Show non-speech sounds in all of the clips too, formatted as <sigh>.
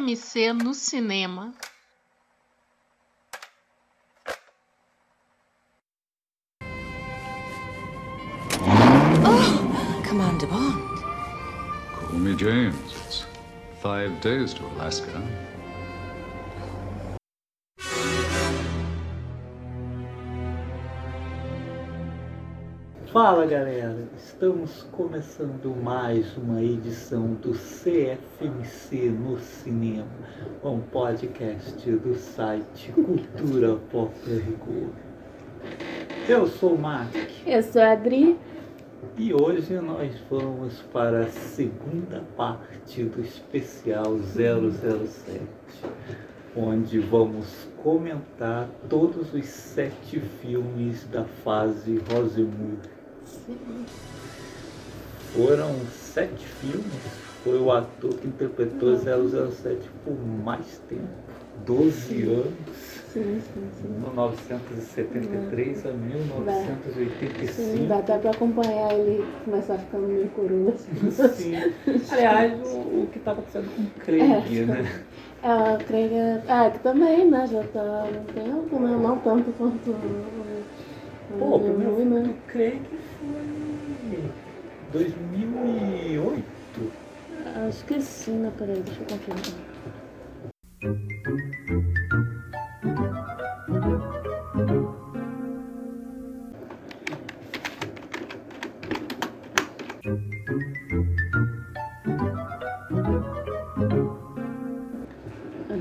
CFMC no cinema. Oh, Commander Bond. Call me James. It's five days to Alaska. Fala galera, estamos começando mais uma edição do CFMC no Cinema, um podcast do site Cultura Pop Rigor. Eu sou o Mark. Eu sou a Adri. E hoje nós vamos para a segunda parte do especial 007, onde vamos comentar todos os sete filmes da fase Rosemary foram sete filmes. Foi o ator que interpretou 007 por mais tempo 12 sim. anos. Sim, sim, sim. 1973 a 1985. Sim, dá até para acompanhar ele começar ficando meio coroa. Sim. <laughs> Aliás, o, o que está acontecendo com o Craig, é, né? É, o Craig é, é, que também, né? Já está no tempo, né? Não tanto quanto. Pô, o primeiro filme do Craig 2008. Acho que sim, né? Peraí, deixa eu confirmar.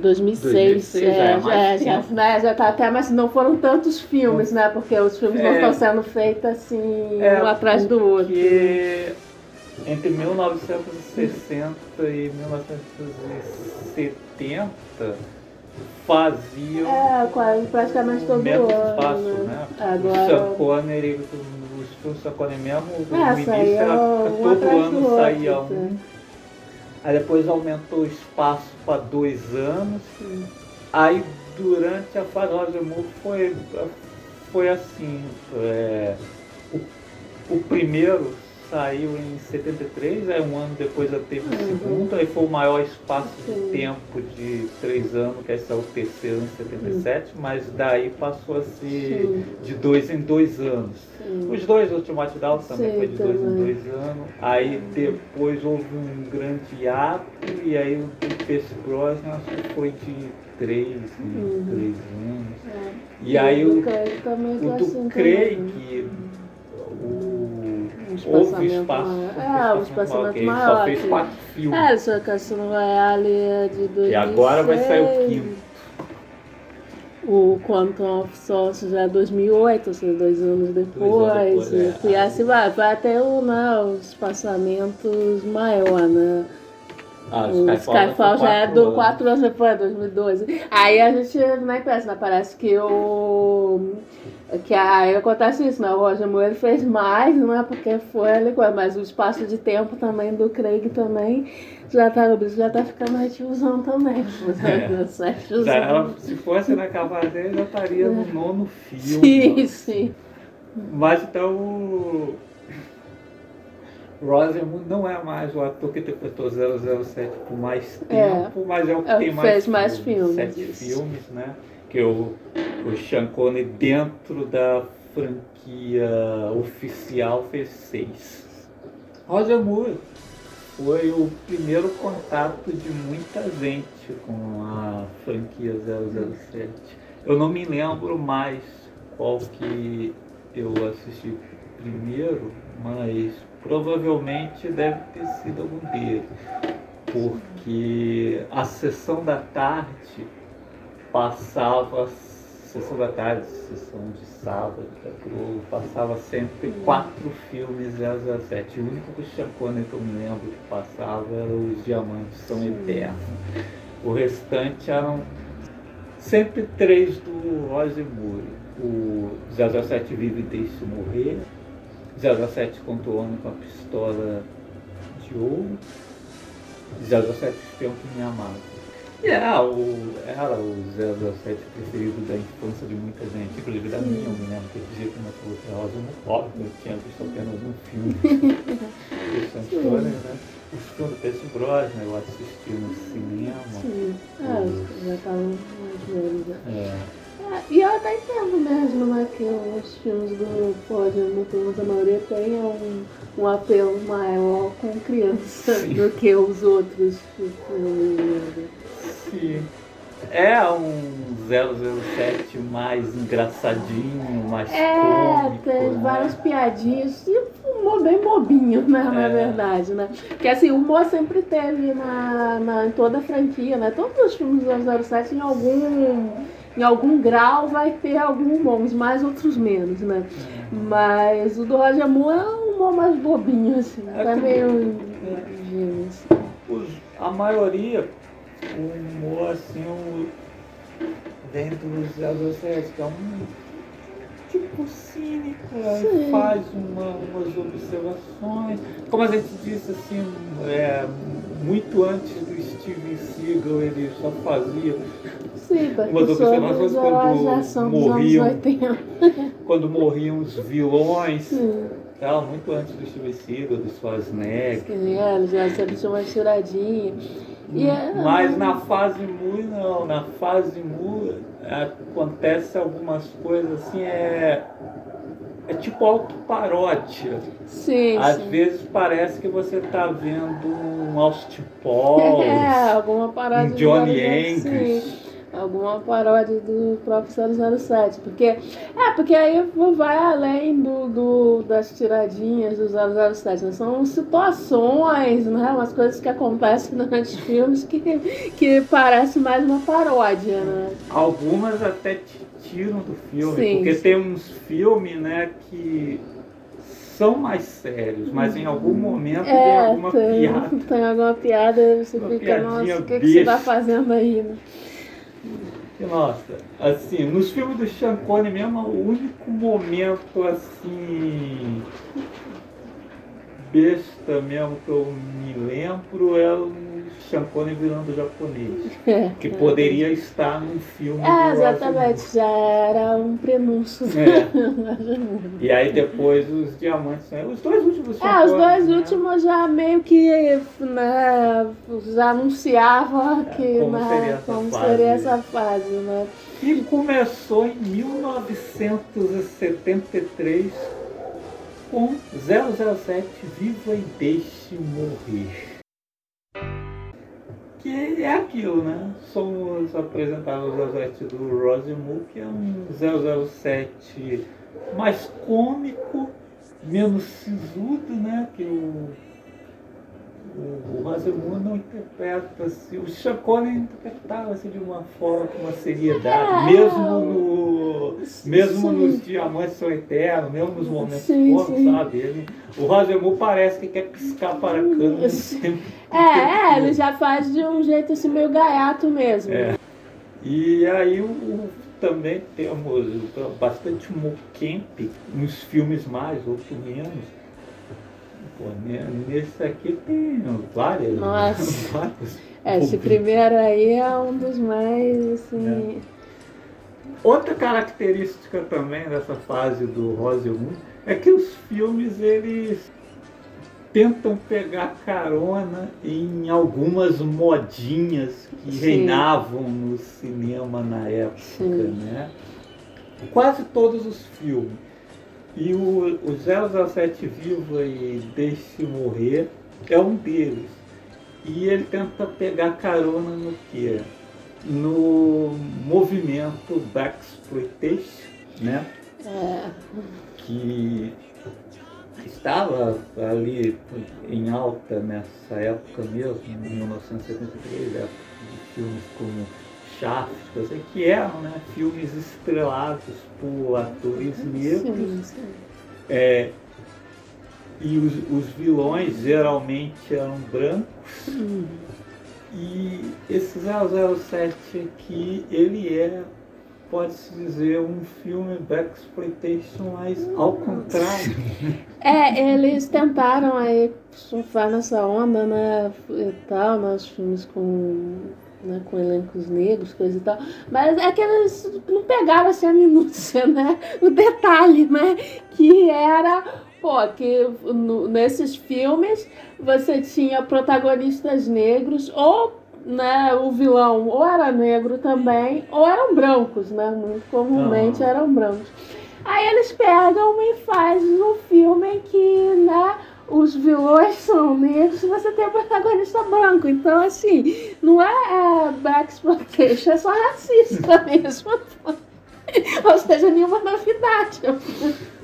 2006, 2006 é, é, já, já, né, já tá até, mas não foram tantos filmes, né? Porque os filmes é, não estão sendo feitos assim, é, um atrás do outro. Entre 1960 e 1970 faziam é, quase, praticamente todo ano. Espaço, né? Agora... O Sean Connery, os filmes do Sean Connery mesmo, no início era, todo ano saía um. Aí depois aumentou o espaço para dois anos. Aí durante a fase Rosemont foi, foi assim. É, o, o primeiro saiu em 73, aí um ano depois já teve o uhum. segundo, aí foi o maior espaço de tempo de três anos, que esse é o terceiro em 77, uhum. mas daí passou a ser de dois em dois anos. Os dois Ultimate Down também foi de dois em dois anos. Aí depois houve um grande ato, e aí o Percy Brosnan acho que foi de três, uhum. três anos. É. E, e aí o, o, o do assim Craig, o Houve espaço. É, o espaçamento maior. Só fez quatro filmes. É, só que a Royale é de 2006. E agora vai sair o quinto. O Quantum of Solace já é 2008, ou seja, dois anos depois. depois é. E assim vai, vai ter o, né, os espaçamentos maior, né? Ah, o Skyfall, Skyfall já é do 4 anos depois, 2012. Aí a gente nem pensa, né? Parece que o. Que aí acontece isso, né? O Roger Moore fez mais, não é porque foi ele, mas o espaço de tempo também do Craig também já tá, o já tá ficando retivozão também. <laughs> É. <laughs> Já, se fosse na Cavaleira, já estaria no nono filme. Sim, sim. Mas então Rosamund não é mais o ator que interpretou 007 por mais é. tempo, é, mas é o que é tem mais, fez mais filmes. Sete filmes, né? Que o, o Sean Connery dentro da franquia oficial fez seis. Roger Moore foi o primeiro contato de muita gente com a franquia 007. Eu não me lembro mais qual que eu assisti primeiro, mas provavelmente deve ter sido algum deles, porque a sessão da tarde passava, sessão da tarde, sessão de sábado da Globo, passava sempre quatro filmes 007. O único que o Chacone que eu me lembro que passava era Os Diamantes São Eternos. O restante eram sempre três do Roger Moore. O 007 Vive e Deixe Morrer, 007 contra o homem com a pistola de ouro. 007 espião que me amava. E era o, era o 007 preferido da infância de muita gente, inclusive da minha, eu me lembro que dizia que uma coisa rosa no óbvio, eu tinha visto apenas um filme. <laughs> Esse Antônio, né? Os filmes Pierce Brosnan eu assisti no cinema. Sim, é, já estavam mais velhos. né? É. É, E eu até entendo mesmo, né, que os filmes do Pódio, menos a maioria, tenham um, um apelo maior com criança Sim. do que os outros filmes. É um 007 mais engraçadinho, mais É, cômico. tem né? várias piadinhas e um humor bem bobinho, né, na É. verdade, né? Porque assim, o humor sempre teve na, na, em toda a franquia, né? Todos os filmes do 007 em algum, em algum grau vai ter algum humor, uns mais, outros menos, né? Mas o do Roger Moore é um humor mais bobinho, assim, É tá meio é. assim. Os- a maioria, o humor assim, o, vem dos 007, que é um tipo cínico, Sim. faz uma- umas observações. Como a gente disse, assim, é, muito antes do Steven Seagal, ele só fazia Sim, Umas observações quando morriam. 80. quando morriam os vilões, Sim. ela muito antes do Steven Seagal, do Schwarzenegger. Sim, é, ele já tinha uma tiradinha. É- Mas na fase Mu, não. Na fase Mu acontece algumas coisas assim, é. É tipo autoparódia. Sim, Às sim. vezes parece que você está vendo um Austin Paul, <laughs> É, alguma paródia um Johnny 007, English. sim. Alguma paródia do próprio 007. Porque, é, porque aí vai além do, do- das tiradinhas do 007. Né? São situações, né? Umas coisas que acontecem <laughs> durante os filmes que, que parece mais uma paródia, né? Algumas até te tiram do filme, Sim, porque sim. tem uns filmes, né, que são mais sérios, mas em algum momento tem É, alguma tem, piada. tem alguma piada você Uma fica, nossa, o que, que você tá besta. fazendo aí, né? E, nossa, assim, nos filmes do Sean Connery mesmo, o único momento assim besta mesmo que eu me lembro é Connery virando japonês, É, que poderia estar num filme É, exatamente, já era um prenúncio. É. E aí depois os diamantes, né? Os dois últimos Sean É, os dois né? últimos já meio que né, já anunciava que, É, como né, seria essa como fase. seria essa fase, né? Que começou em 1973 com 007 Viva e Deixe Morrer. Que é aquilo, né? Somos apresentados o 007 do Rosimund, que é um 007 mais cômico, menos sisudo, né? Que o, o, o Rosimund não interpreta assim. O Sean Connery interpretava assim, de uma forma, com uma seriedade, É. mesmo no. Mesmo Sim. nos Diamantes São Eternos, mesmo nos momentos Sim, cômicos, sim. sabe? Ele, o Rosemund parece que quer piscar para a tempo É, <laughs> é, ele já faz de um jeito assim meio gaiato mesmo. É. E aí o, o- também temos bastante mocamp nos filmes mais, outros menos. Pô, ne- nesse aqui tem várias. Nossa. <laughs> várias É, esse primeiro aí é um dos mais, assim... Outra característica também dessa fase do Rosemund é que os filmes eles tentam pegar carona em algumas modinhas que Sim. reinavam no cinema na época, Sim. né? Quase todos os filmes. E o, o 007 Viva e Deixe Morrer é um deles. E ele tenta pegar carona no quê? No movimento Blaxploitation, né? É, que estava ali em alta nessa época mesmo, em 1973, época de filmes como Coisa que eram né, filmes estrelados por atores negros. sim. É, e os, os vilões geralmente eram brancos. Hum. E esse 007 aqui, ele é, pode-se dizer, um filme Blaxploitation, mas ao contrário. É, eles tentaram aí surfar nessa onda, né, e tal, nos filmes com, né, com elencos negros, coisa e tal, mas é que eles não pegaram assim a minúcia, né, o detalhe, né, que era pô, que no, nesses filmes você tinha protagonistas negros ou né, o vilão ou era negro também, ou eram brancos, né? Muito comumente eram brancos. Aí eles pegam e fazem um filme que, né, os vilões são negros e você tem o protagonista branco. Então, assim, não é, é black exploitation, é só racista <laughs> mesmo. Ou seja, nenhuma novidade.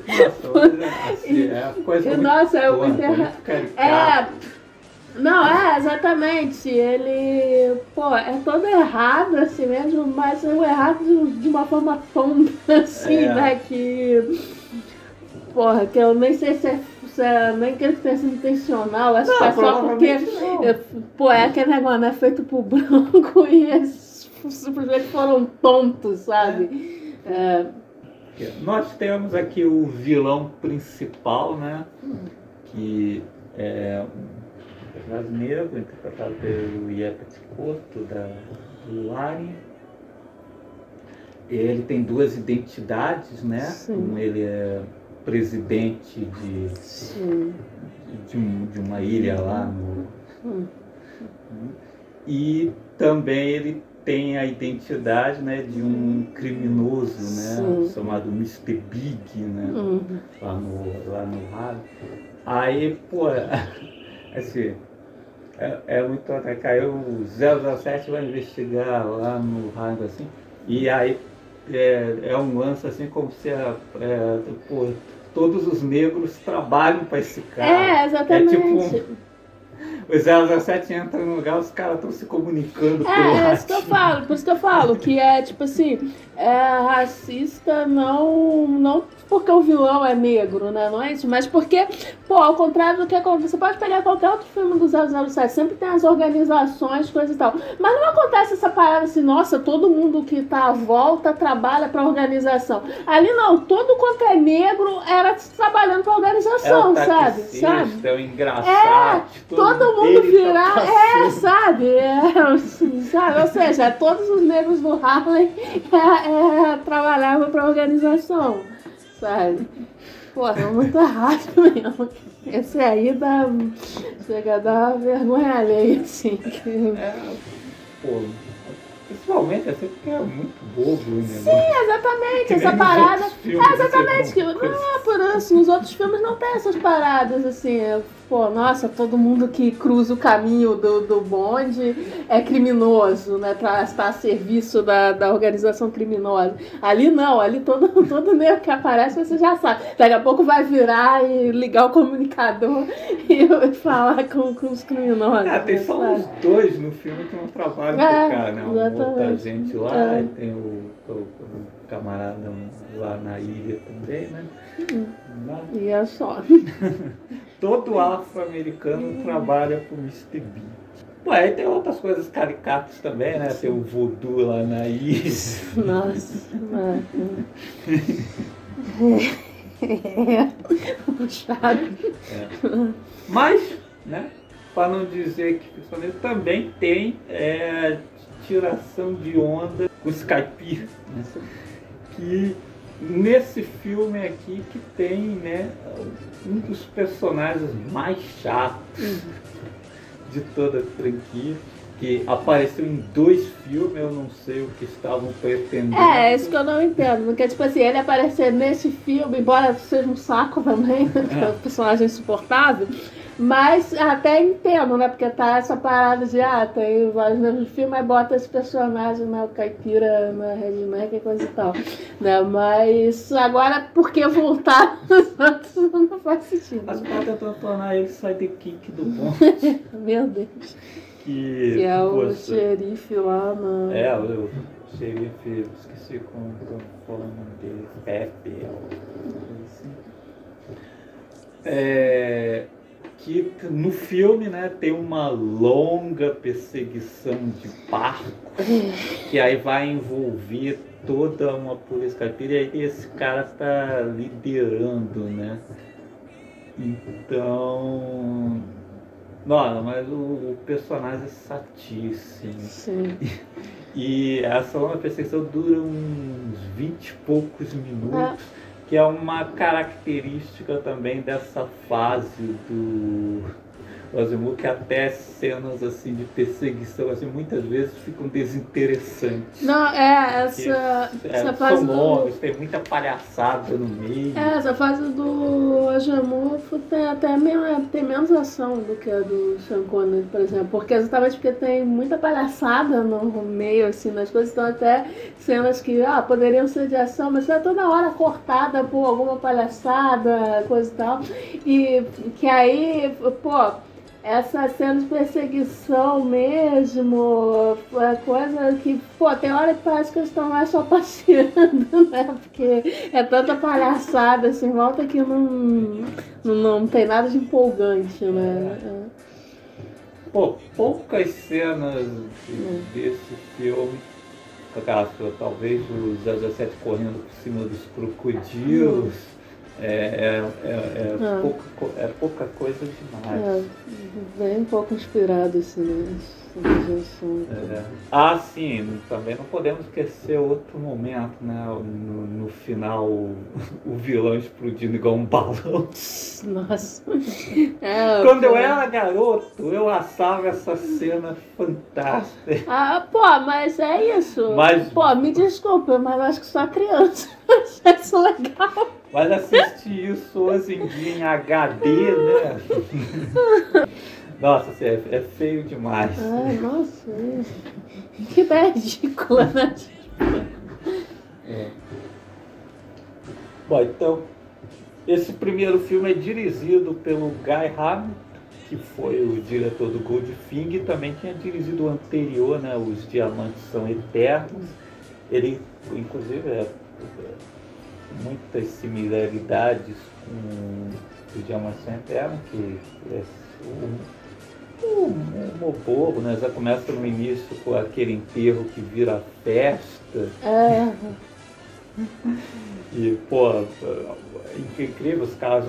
Nossa, assim, é coisa muito Nossa, é muito erra- muito caricata. É. Não, é, exatamente. Ele, pô, é todo errado assim mesmo, mas é um errado de, de uma forma tonta, assim, É. né? Que. Porra, que eu nem sei se é. É- nem creio que tenha sido intencional, acho que é só porque. é, Pô, é aquele negócio, né? Feito pro branco <laughs> e eles simplesmente foram tontos, sabe? É, Nós temos aqui o vilão principal, né? Que é um personagem negro, interpretado pelo Iepet Koto, da Lari. Ele tem duas identidades, né? Sim. Um, ele é presidente de, de, um- de uma ilha lá no. Hum. E também ele tem a identidade né, de um criminoso, né? Sim. Chamado Mr. Big, né? Hum. lá no, lá no rádio. Aí, pô, <laughs> assim, é, é muito atacar. O 007 vai investigar lá no rádio, assim, e aí é, é um lance assim como se a, é, pô, todos os negros trabalham para esse cara. É, exatamente. É tipo O 007 entra no lugar, os caras estão se comunicando pelo É, é isso que eu falo, por isso que eu falo, que é tipo assim, é racista não, não porque o vilão é negro, né? Não é isso, mas porque, pô, ao contrário do que acontece, você pode pegar qualquer outro filme do 007, sempre tem as organizações, coisa e tal. Mas não acontece essa parada assim, nossa, todo mundo que tá à volta trabalha pra organização. Ali não, todo quanto é negro era trabalhando pra É organização, o sabe? Sabe? é o engraçado. Todo mundo ele tá virar, é, sabe? É, <laughs> sabe? Ou seja, todos os negros do Harlem <laughs> é, é, trabalhavam para a organização, sabe? Porra, é muito errado <laughs> mesmo. Esse aí dá, chega a dar vergonha alheia, assim. que- É, pô, principalmente assim, porque é muito bobo negócio. Sim, exatamente, essa parada. É, exatamente, assim, que, não é por isso, nos outros filmes não tem essas paradas, assim, é, pô, nossa, todo mundo que cruza o caminho do, do bonde é criminoso, né, pra estar a serviço da, da organização criminosa. Ali não, ali todo, <laughs> todo negro que aparece você já sabe. Daqui a pouco vai virar e ligar o comunicador <laughs> e falar com, com os criminosos. Ah, tem só sabe? uns dois no filme que não trabalham É, com o cara, né? Um outra exatamente. gente lá, É. tem o, o- o camarada lá na ilha também, né? Uhum. E é só. <laughs> todo afro-americano trabalha pro Mr. B. Pô, aí tem outras coisas caricatas também, né? Tem o voodoo lá na ilha. Nossa, <laughs> mano. É. Puxado. Mas, né? Para não dizer que principalmente também tem é, tiração de onda com Skype, né? que nesse filme aqui que tem né, um dos personagens mais chatos de toda a franquia, que apareceu em dois filmes, eu não sei o que estavam pretendendo. É, é isso que eu não entendo. Porque, tipo assim, ele aparecer nesse filme, embora seja um saco também, <laughs> é. um personagem insuportável, mas até entendo, né? Porque tá essa parada de, ah, tem vários mesmos filmes, mas bota esse personagem, né? O caipira na Redneck e coisa e tal. Né? Mas agora, por que voltar <laughs> nos outros não faz sentido. Mas pode tentando tornar ele sidekick do bom. <laughs> Meu Deus. Que, Que é o poxa, xerife lá no. É, o xerife, esqueci como o nome dele, Pepe, alguma coisa assim. É, que no filme, né, tem uma longa perseguição de barco, que aí vai envolver toda uma polícia caipira, e aí esse cara tá liderando, né? Então... Não, mas o, o personagem é satíssimo. Sim. E essa longa perseguição dura uns 20 e poucos minutos. Que é uma característica também dessa fase do Asimov que até cenas assim de perseguição assim muitas vezes ficam desinteressantes. Não, é essa, é, essa fase são do, longos, tem muita palhaçada no meio. é, essa fase do Ajamu tem até menos, tem menos ação do que a do Sean Connery, por exemplo, porque exatamente porque tem muita palhaçada no meio assim nas coisas, então até cenas que ah, poderiam ser de ação, mas é toda hora cortada por alguma palhaçada, coisa e tal, e que aí, pô essa cena de perseguição mesmo, é coisa que, pô, tem hora que parece que eles estão lá só passeando, <laughs> né? Porque é tanta palhaçada assim, volta que não, não, não tem nada de empolgante, né? É. Pô, poucas cenas desse filme, caso, talvez o 017 correndo por cima dos crocodilos. É, é, é, é ah. pouca, é pouca coisa demais. É, bem pouco inspirado assim, né? É. Ah, sim, também não podemos esquecer outro momento, né? No, no final, o, o vilão explodindo igual um balão. Nossa. É, Quando eu era garoto, eu achava essa cena fantástica. Ah, pô, mas é isso. Mas... Pô, me desculpa, mas eu acho que só criança <laughs> acha isso legal. Mas assistir isso hoje em dia em HD, né? <laughs> Nossa, é, é feio demais. Ai, nossa. É. Que ideia ridícula, né? É. Bom, então, esse primeiro filme é dirigido pelo Guy Hamilton, que foi o diretor do Goldfinger, e também tinha dirigido o anterior, né, Os Diamantes São Eternos. Ele, inclusive, é, é muitas similaridades com Os Diamantes São Eternos, que é um, um, bobo, né? Já começa no início com aquele enterro que vira festa. É. E, pô, incrível, os caras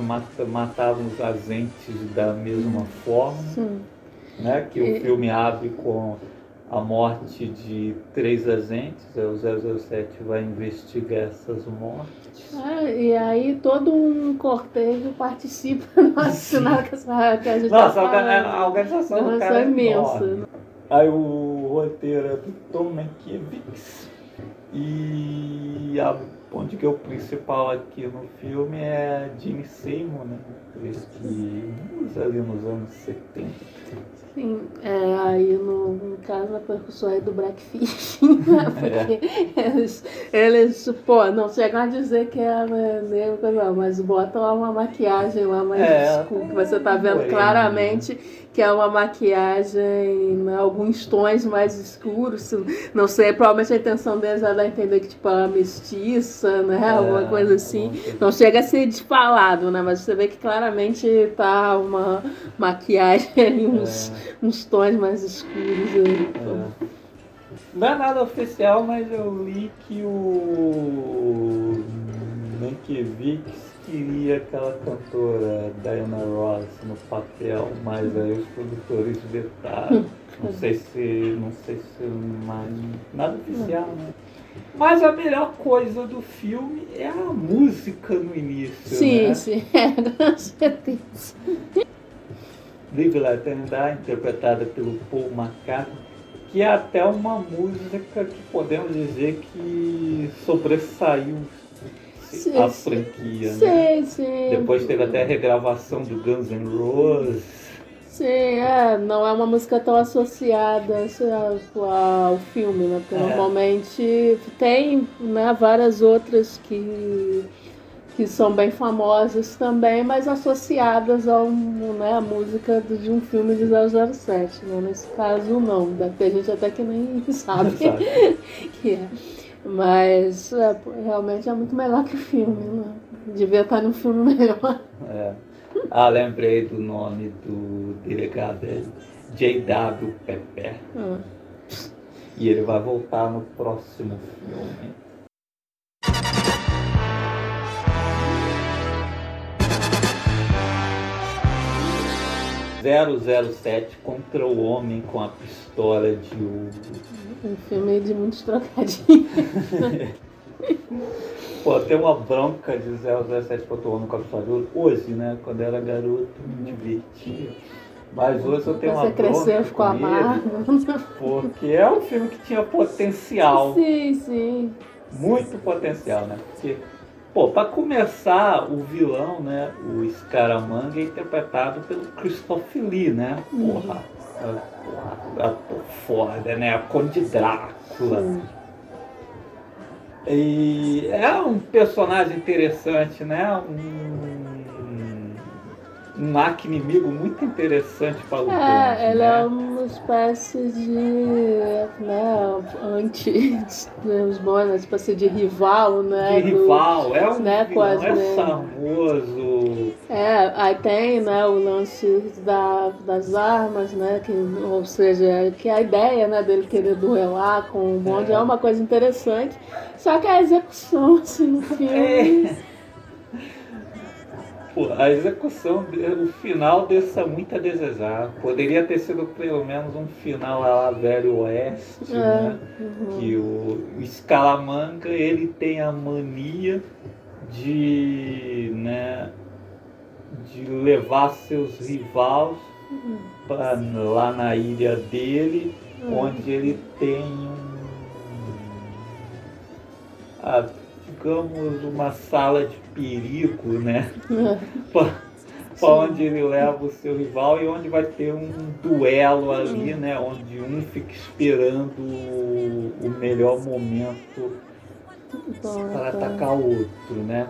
matavam os agentes da mesma forma. Sim. Né? Que e... o filme abre com a morte de três agentes, o 007 vai investigar essas mortes. É, e aí todo um cortejo participa <laughs> no assinado que, que a gente Nossa, tá a organização do cara é imensa. Né? Aí o roteiro é do Tom Mankiewicz e a ponte que é o principal aqui no filme é Gene Seymour, né? Esse que usa ali nos anos 70. Sim, é, aí no, no caso a percussão é do Blackfish, né? porque é. eles, eles, pô, não chegam a dizer que é negro, mas botam uma maquiagem lá mais é, escura, que você tá vendo claramente que é uma maquiagem, né, alguns tons mais escuros, não sei, provavelmente a intenção deles é dar a entender que tipo, é uma mestiça, né, é, alguma coisa assim, não chega a ser desfalado, né, mas você vê que claramente tá uma maquiagem ali, uns, é. uns tons mais escuros. Ali, é. Não é nada oficial, mas eu li que o Mankiewicz queria aquela cantora Diana Ross no papel, mas aí os produtores vetaram. Não sei se. não sei se mais. nada oficial, né? Mas a melhor coisa do filme é a música no início. Sim, né? sim, <laughs> é, com certeza. Live Let and Die, interpretada pelo Paul McCartney, que é até uma música que podemos dizer que sobressaiu sim, a franquia. Sim, né? sim. Depois teve até a regravação do Guns N' Roses. Sim, é, não é uma música tão associada ao filme, né? Porque é. normalmente tem né, várias outras que, que são bem famosas também, mas associadas ao, né, à música de um filme de 007. Né? Nesse caso, não. Ter gente até que nem <laughs> sabe que é. Mas é, realmente é muito melhor que o filme, né? Devia estar no filme melhor. É. Ah, lembrei do nome do delegado, é J.W. Pepper. Ah. E ele vai voltar no próximo filme. 007 contra o homem com a pistola de ouro. Um filme de muitos trocadilhos. <laughs> Pô, tem uma bronca de 017 que eu tô no Capitólio hoje, né? Quando eu era garoto, me divertia. Mas hoje eu tenho Você uma cresceu, ficou amargo. Porque é um filme que tinha potencial. Sim, sim. muito potencial, né? Porque, pô, pra começar, o vilão, né, o Scaramanga é interpretado pelo Christopher Lee, né? Porra, ator foda, né? Conde Drácula. Sim. E é um personagem interessante, né? Um, um arqui-inimigo muito interessante para o É, ele né? é uma espécie de. né, anti. os bons, uma espécie de rival, né? de do- rival, é um né, vilão, quase, é né? charmoso, É, aí tem né, o lance da, das armas, né? Que, ou seja, que a ideia né, dele querer duelar com o bonde é. É. uma coisa interessante. Só que a execução, assim, no filme. É. A execução, o final deixa muito a desejar. Poderia ter sido pelo menos um final lá velho oeste, É, né? uhum. Que o, o ele tem a mania de, né, de levar seus rivais pra, lá na ilha dele, Hum. onde ele tem um, ah, digamos, uma sala de perigo, né? <laughs> Pra onde ele leva o seu rival e onde vai ter um duelo ali, né? Onde um fica esperando o, o melhor momento para atacar o outro, né?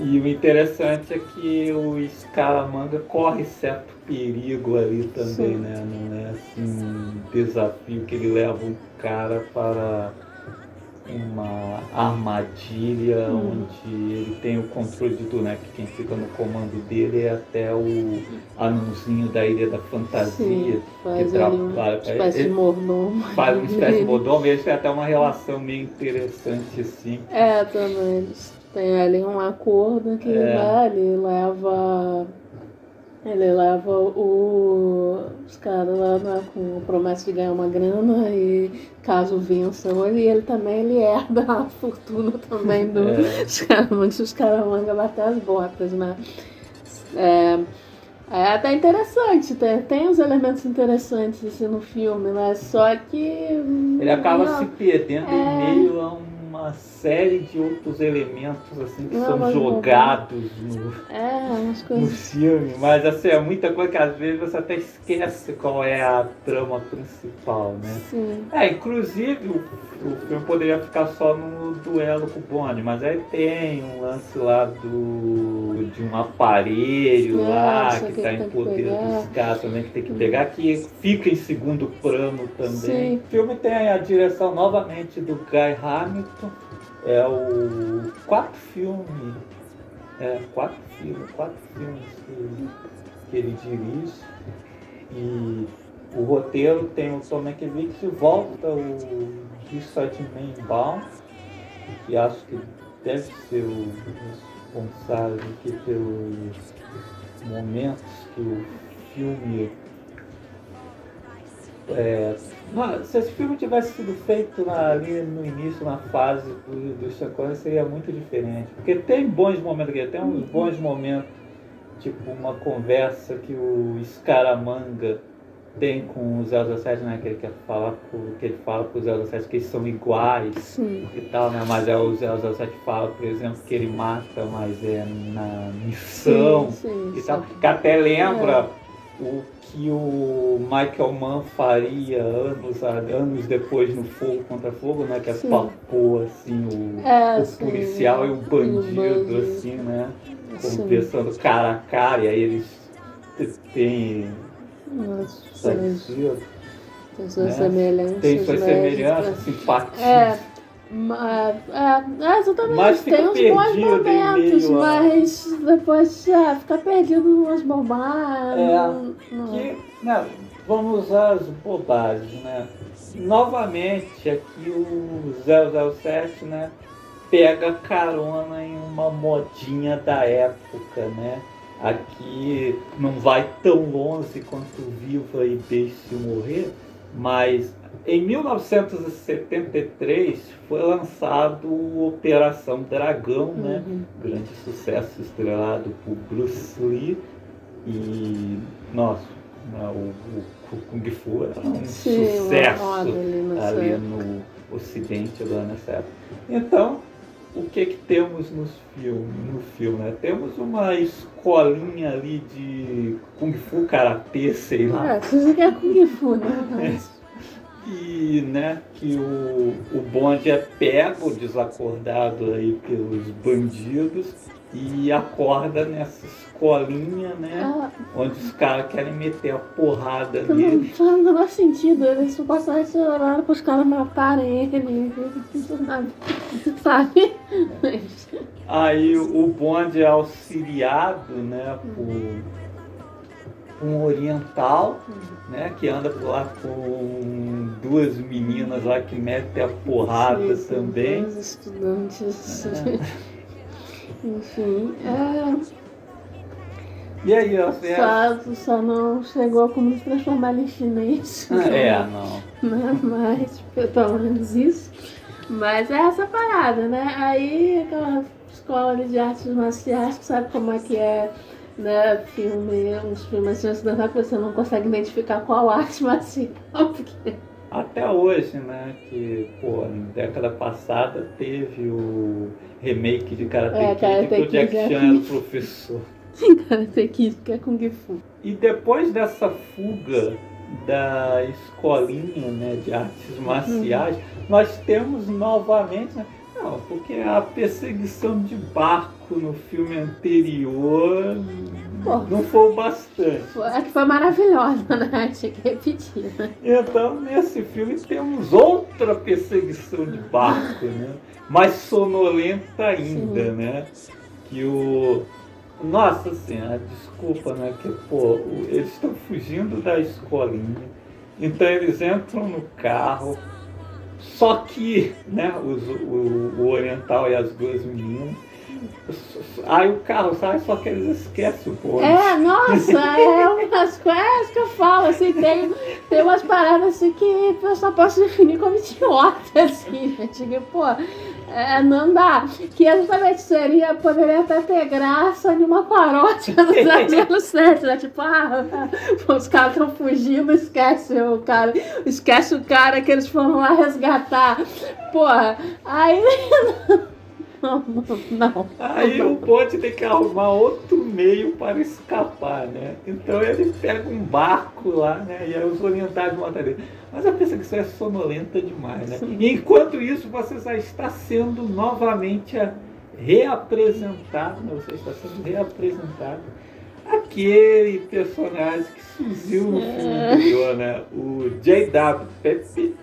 E o interessante é que o Scaramanga corre certo perigo ali também, Sim. né? Não é assim um desafio que ele leva um cara para uma armadilha Hum. onde ele tem o controle de tudo, né? Que quem fica no comando dele é até o anãozinho da Ilha da Fantasia. Sim, faz que ali uma trabalha- espécie de ele mordomo. <laughs> faz uma espécie de mordomo e eles têm até uma relação meio interessante assim. É, também. Têm ali um acordo que É. ele leva. Ele leva o, os caras lá né, com promessa de ganhar uma grana e caso vençam ele, ele também ele herda a fortuna também do <laughs> É. Os caramanga bater as botas, né? É, é até interessante, tem, tem uns elementos interessantes assim, no filme, né? Só que. Ele acaba não, se perdendo É. em meio a uma série de outros elementos assim que Não, são jogados no, É, no filme, mas assim, é muita coisa que às vezes você até esquece qual é a trama principal, né? Sim. É, inclusive o, o filme poderia ficar só no duelo com o Bonnie, mas aí tem um lance lá do de um aparelho lá que que tá em poder dos caras também que tem que pegar, que fica em segundo plano também. Sim. O filme tem a direção novamente do Guy Hamilton, é o quarto filme, é quatro filmes, quatro filmes que, que ele dirige e o roteiro tem o Tom Mankiewicz e volta o Richard Mainbaum, que acho que deve ser o responsável aqui pelos momentos que o filme. É, não, se esse filme tivesse sido feito na- ali no início, na fase do, do Sean Connery, seria muito diferente. Porque tem bons momentos aqui, tem uns bons momentos, tipo uma conversa que o Scaramanga tem com o 007, né? Que ele quer falar pro, que ele fala pro 007 que eles são iguais Sim. e tal, né? Mas é o 007 fala, por exemplo, que ele mata, mas é na missão Sim, sim, e tal. Que até lembra o que o Michael Mann faria anos, anos depois no Fogo contra Fogo, né? Que é Sim. assim o, É, o sim, policial e o bandido, bandido. assim, né? Sim. Conversando cara a cara, e aí eles têm Sabe, coisas- Tem suas né? semelhanças. tem suas né? semelhanças, simpatia. É, é, é, exatamente. Mas tem uns bons momentos, meio mas depois é, fica perdido umas bobagens. É, não- que, né, vamos as bobagens, né? Novamente, aqui o 007, né, pega carona em uma modinha da época, né? Aqui não vai tão longe quanto Viva e Deixe Morrer, mas Em 1973 foi lançado Operação Dragão, né? Uhum. Grande sucesso estrelado por Bruce Lee e nossa, né, o, o Kung Fu era um Sim, sucesso ali no ali no Ocidente lá nessa época. Então, o que que temos nos filme, no filme? Né? Temos uma escolinha ali de Kung Fu Karatê, sei lá. É, que é Kung Fu, né? <laughs> E né, que o, o bonde é pego, desacordado aí pelos bandidos e acorda nessa escolinha, né? Ah, Onde os caras querem meter a porrada não nele. faz o menor sentido. Eles supostamente oraram para os caras matarem ele. <laughs> Sabe? Aí o bonde é auxiliado, né, por um oriental, né, que anda por lá com duas meninas lá que metem a porrada Sim, também. Dois estudantes. Enfim, é, E aí, ó, você só, só não chegou a como se transformar em chinês. É, <laughs> não. né? Mas, pelo menos isso. Mas é essa parada, né? Aí aquela escola de artes marciais que sabe como é que é, né? Filme, uns filmes assim ocidental que você não consegue identificar qual arte marcial, <laughs> porque Até hoje, né, que, pô, na década passada teve o remake de Karate É, Kid Karate que o Jack Chan era o professor. <laughs> Karate Kid que é Kung Fu. E depois dessa fuga da escolinha né, de artes marciais, nós temos novamente. Né, não, porque a perseguição de barco no filme anterior Pô. não foi o bastante. Foi- É que foi maravilhosa, né? <laughs> Tinha que repetir, né? Então, nesse filme temos outra perseguição de barco, né? Mais sonolenta ainda, Sim. né? Que o. Nossa senhora, desculpa, né? Que, pô, eles estão fugindo da escolinha. Então eles entram no carro. Só que, né, os- o, o oriental e as duas meninas. Aí o carro sai, só que eles esquecem o. É, nossa, é umas coisas que eu falo, assim, tem, tem umas paradas assim que eu só posso definir como idiota, <laughs> assim, gente, que, pô, é, não dá. Que justamente seria, poderia até ter graça de uma paródia dos <laughs> anos 7, né? Tipo, ah, os caras estão fugindo, esquece o cara, esquece o cara que eles foram lá resgatar. Porra, aí. <laughs> <laughs> Não. Aí o bote tem que arrumar outro meio para escapar, né? Então ele pega um barco lá, né? E aí os orientais matam ele. Mas a perseguição é sonolenta demais, né? E enquanto isso, você já está sendo novamente reapresentado, né? Você está sendo reapresentado aquele personagem que surgiu no filme anterior, né? O J.W. Pepe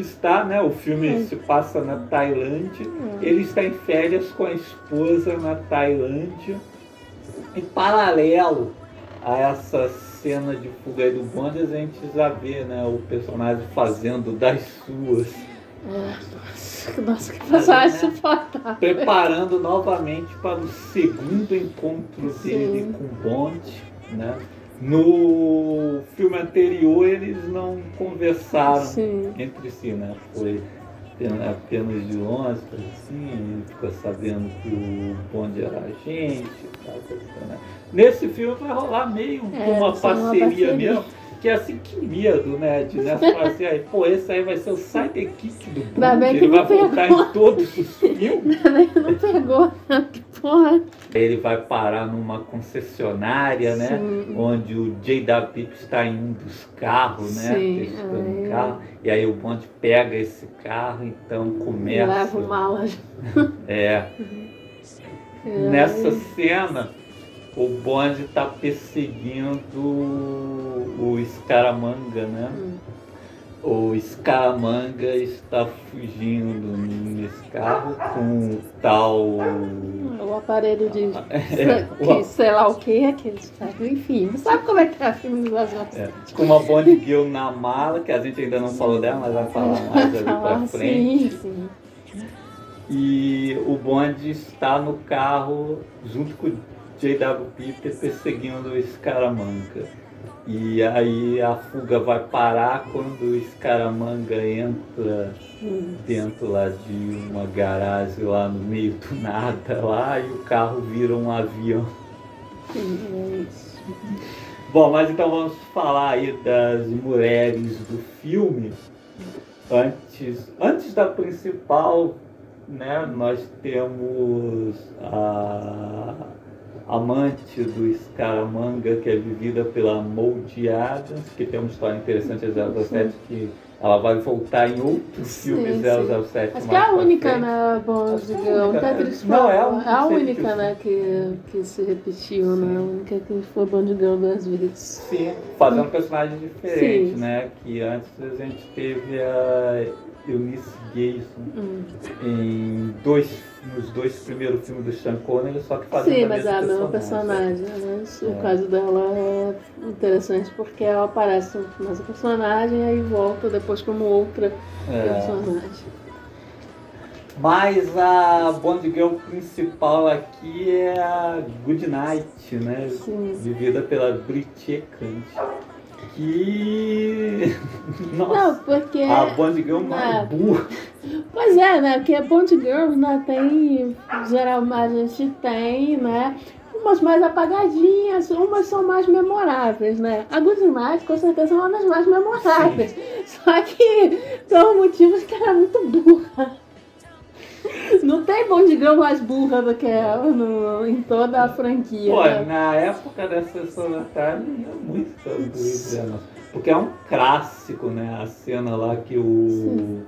está, né? O filme se passa na Tailândia. Ele está em férias com a esposa na Tailândia. Em paralelo a essa cena de fuga aí do bonde, a gente já vê, né? O personagem fazendo das suas. Nossa, nossa, que personagem né? preparando novamente para o segundo encontro dele Sim. com o Bond, né? No filme anterior eles não conversaram Sim. entre si, né? Foi apenas- de longe, assim, ele ficou sabendo que o Bond era agente e tal, coisa assim, né? Nesse filme vai rolar meio que É, uma ser uma parceria parceria. mesmo. Que é assim, que medo, né? De nessa parceria aí, pô, esse aí vai ser o sidekick do Ainda Bond, bem que ele vai não pegou. voltar em todos os filmes. Não pegou. Porra. Ele vai parar numa concessionária, né? Sim. Onde o J.W. Pip está em um dos carros, né? Testando carro. E aí o Bond pega esse carro, então começa. Leva mala. <laughs> É. Nessa cena, o Bond está perseguindo o Scaramanga, né? Hum. O Scaramanga está fugindo nesse carro com o tal. O aparelho de. É, que, o- sei lá o que, aqueles caras. Enfim, sabe como é que é filme do Brasil? É, com uma Bond Girl na mala, que a gente ainda não falou dela, mas vai falar <laughs> mais ali pra Ah, frente. sim, sim. E o Bond está no carro junto com o J.W. Peter perseguindo o Scaramanga. E aí a fuga vai parar quando o Escaramanga entra dentro lá de uma garagem lá no meio do nada lá e o carro vira um avião. Isso. Bom, mas então vamos falar aí das mulheres do filme. Antes, antes da principal, né, nós temos a amante do Scaramanga, que é vivida pela Moldy Adams, que tem uma história interessante, a 007, que ela vai voltar em outros Sim, filmes sim. 007. Acho que é a única, frente. né, bom, é digamos, única, Tetris né? Não, é a única é a que única, né, que, que se repetiu, né, a única que foi Bond Girl duas vezes. Sim, fazendo personagens diferentes, Sim. né? Que antes a gente teve a Eunice Gayson Hum. em dois, nos dois primeiros filmes do Sean Connery, só que fazendo Sim, a mas é a mesma personagem. Mas É. o caso dela é interessante porque ela aparece como essa personagem e aí volta depois como outra É. personagem. Mas a Bond Girl principal aqui é a Goodnight, né? Sim. Vivida pela Brit Ekant. Que. <laughs> Não, Nossa! porque. A Bond Girl mais É. burra. Pois é, né? Porque a Bond Girls, né, tem. Geralmente a gente tem, né? Umas mais apagadinhas, umas são mais memoráveis, né? A Good Night, com certeza, é uma das mais memoráveis. Só que, por motivos que ela é muito burra. Não tem Bond Girl mais burra do que ela no, em toda a franquia. Pô, né? na época da sessão da tarde, é muito doido, né? Porque é um clássico, né? A cena lá que o.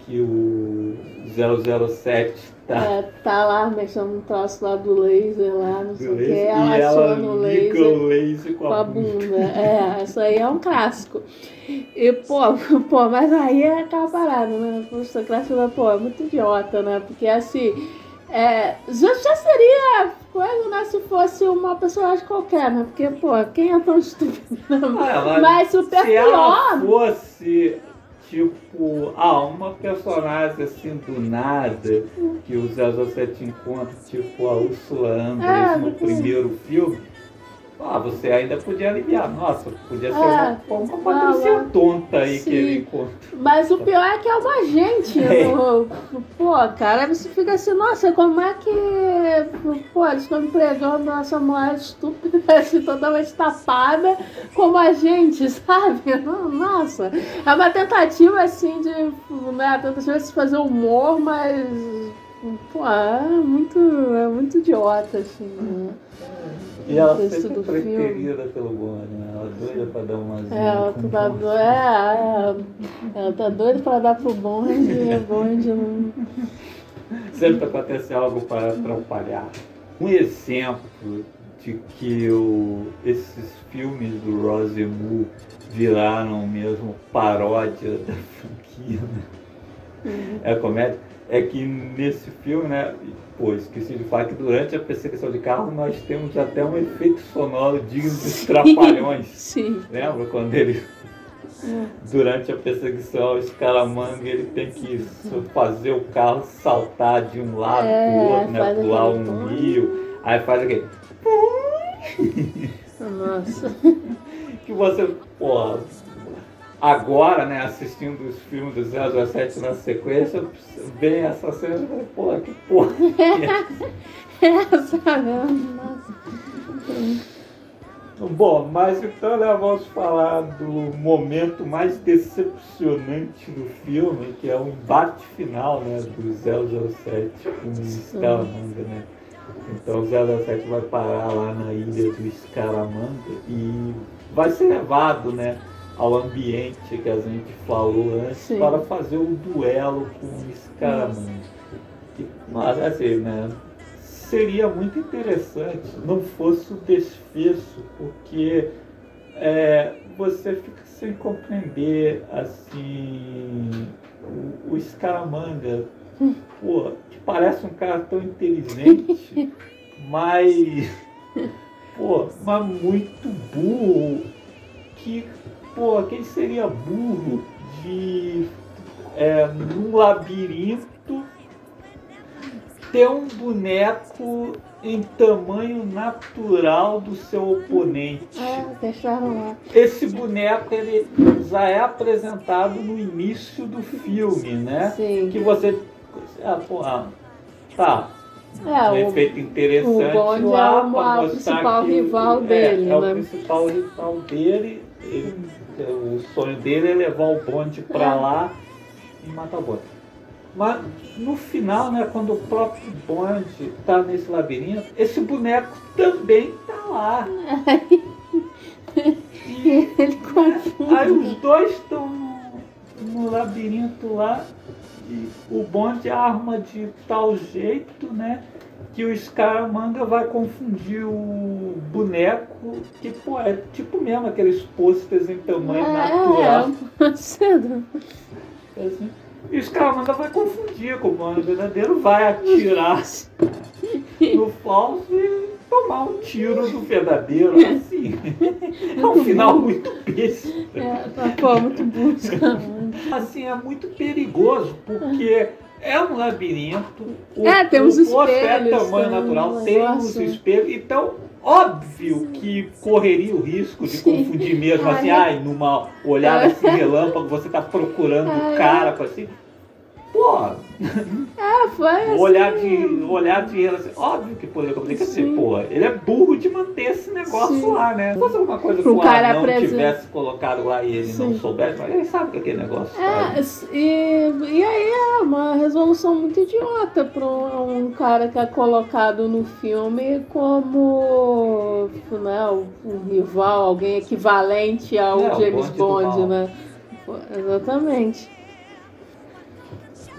que o 007 tá. É, tá lá mexendo no troço lá do laser lá, não sei o que, e ela ela aciona o liga laser. o laser com com a, bunda. É, isso aí é um clássico. E, pô, <laughs> pô, mas aí é aquela parada, né? Poxa, clássico, pô, é muito idiota, né? Porque assim, é, já, já seria coisa, né? Se fosse uma personagem qualquer, né? Porque, pô, quem é tão estúpido? né? Ah, ela- Mas super Se ela pior. fosse, tipo, ah, uma personagem assim do nada, que o 007 encontra, tipo a Ursula Andress É, no primeiro filme, ah, você ainda podia aliviar. Nossa, podia ser É. uma, uma patricinha tonta aí que sim. ele encontra. Mas o pior é que é uma gente. <laughs> É. no- Pô, cara, você fica assim, nossa, como é que. Pô, eles estão empregando essa mulher estúpida, <laughs> assim, totalmente tapada, como a gente, <laughs> sabe? Nossa. É uma tentativa, assim, de. Né, tentativa de se fazer humor, mas. Pô, é muito, é muito idiota, assim. Né? E ela sempre preterida pelo Bonnie, né? Ela é doida pra dar umas. É, ela tá, do... é, é, ela tá doida pra dar pro bonde, e o bonde não. Sempre acontece algo para atrapalhar. Um exemplo de que o, esses filmes do Rosemary viraram mesmo paródia da franquia, né? É comédia. É que nesse filme, né? Pô, esqueci de falar que durante a perseguição de carro nós temos até um efeito sonoro digno dos <laughs> trapalhões. Sim. Lembra quando ele durante a perseguição, o Scaramanga ele tem que fazer o carro saltar de um lado É, pro outro, né? Pular um tom. rio. Aí faz aquele. Nossa. <laughs> <laughs> Que você, pô, agora, né, assistindo os filmes do 017 na sequência, vem essa cena e fala, pô, que porra. que é essa? <laughs> Bom, mas então né, vamos falar do momento mais decepcionante do filme, que é o embate final né, do 007 com o Scaramanga, né? Então o 007 vai parar lá na ilha do Scaramanga e vai ser levado né, ao ambiente que a gente falou antes Sim. para fazer o duelo com o Scaramanga. Mas assim, né? Seria muito interessante não fosse o desfecho, porque é, você fica sem compreender assim o, o Scaramanga, pô, que parece um cara tão inteligente, <laughs> mas pô, mas muito burro, que pô, quem seria burro de é, num labirinto ter um boneco em tamanho natural do seu oponente. É, deixaram lá. Esse boneco ele já é apresentado no início do filme, né? Sim. Que você. Ah, porra, tá. É, um efeito interessante o Bond lá é o principal que rival é, dele, é né? o principal rival dele. Ele- o sonho dele é levar o bonde pra É. lá e matar o bonde. Mas no final, né, quando o próprio bonde tá nesse labirinto, esse boneco também tá lá. E <laughs> ele confunde. Aí os dois estão no labirinto lá e o bonde arma de tal jeito, né? Que o Scaramanga vai confundir o boneco, que pô, é tipo mesmo aqueles posters em tamanho natural. É, cedo. Assim. E o Scaramanga vai confundir com o bonde verdadeiro, vai atirar <laughs> no falso e tomar um tiro do verdadeiro, assim. É um final muito péssimo. É, pô, muito busca. assim, é muito perigoso, porque é um labirinto. O, É, tem uns o é espelhos, tamanho tem um natural, tem uns negócio. espelhos. Então, óbvio que correria o risco de confundir mesmo, assim, Ai. numa olhada assim <laughs> relâmpago, você tá procurando o cara, assim. Pô, É, foi assim. o olhar de, o olhar de assim, óbvio que poderia acontecer. Quer dizer, Sim. pô, ele é burro de manter esse negócio Sim. lá, né? Se fosse alguma coisa que O cara anão presen- tivesse colocado lá e ele não Sim. soubesse, mas ele sabe que aquele negócio. É, e, e aí é uma resolução muito idiota para um cara que é colocado no filme como né, um rival, alguém equivalente ao É, James Bond, mal. né? Exatamente.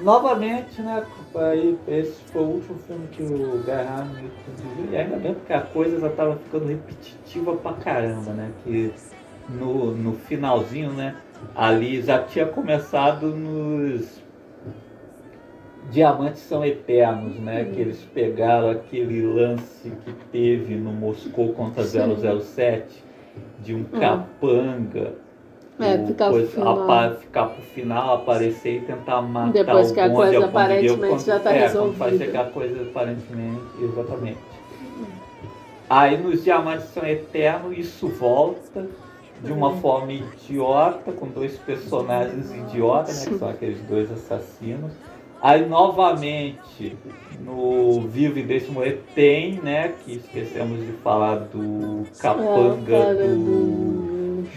Novamente, né? Aí, esse foi o último filme que o Ritchie dirigiu, e ainda bem porque a coisa já estava ficando repetitiva pra caramba, né? Que no, no finalzinho, né? Ali já tinha começado nos Diamantes São Eternos, né? Que eles pegaram aquele lance que teve no Moscou contra Sim. 007 de um É. capanga. É, o ficar pro coisa- final. apa- ficar pro final, aparecer e tentar matar Depois o que a bonde, coisa aparentemente quando- já tá é, resolvida. chegar a coisa aparentemente, exatamente. Aí nos Diamantes São Eternos isso volta de uma Uhum. forma idiota, com dois personagens idiotas, né, que são aqueles dois assassinos. Aí novamente no Vivo e Deixe Morrer tem, né, que esquecemos de falar do É, capanga o cara do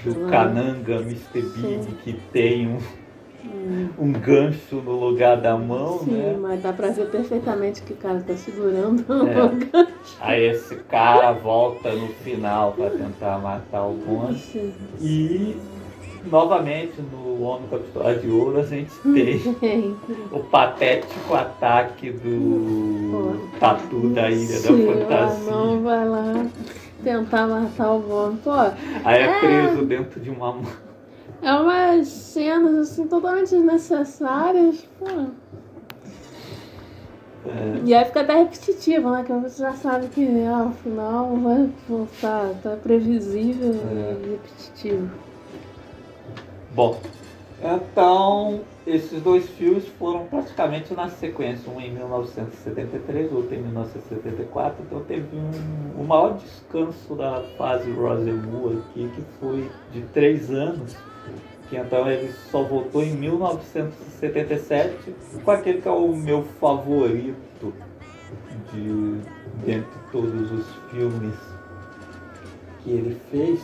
do Cananga Mr. Big que tem um, um gancho no lugar da mão, Sim, né? mas dá pra ver perfeitamente que o cara tá segurando. É. Aí esse cara volta no final para tentar matar o bonde. E novamente no Homem com a Pistola de Ouro a gente <laughs> tem o patético ataque do Tatu da Ilha Sim, da o Fantasia. anão vai lá tentar matar o Bond. Pô, Aí é preso dentro de uma é umas cenas assim totalmente desnecessárias. Pô. É. E aí fica até repetitivo, né? Que você já sabe que ah, o final vai voltar, tá previsível É. e repetitivo. Bom, então esses dois filmes foram praticamente na sequência, um em 1973, outro em 1974, então teve um, o maior descanso da fase Roger Moore aqui, que foi de três anos, que então ele só voltou em 1977, com aquele que é o meu favorito de dentre todos os filmes que ele fez,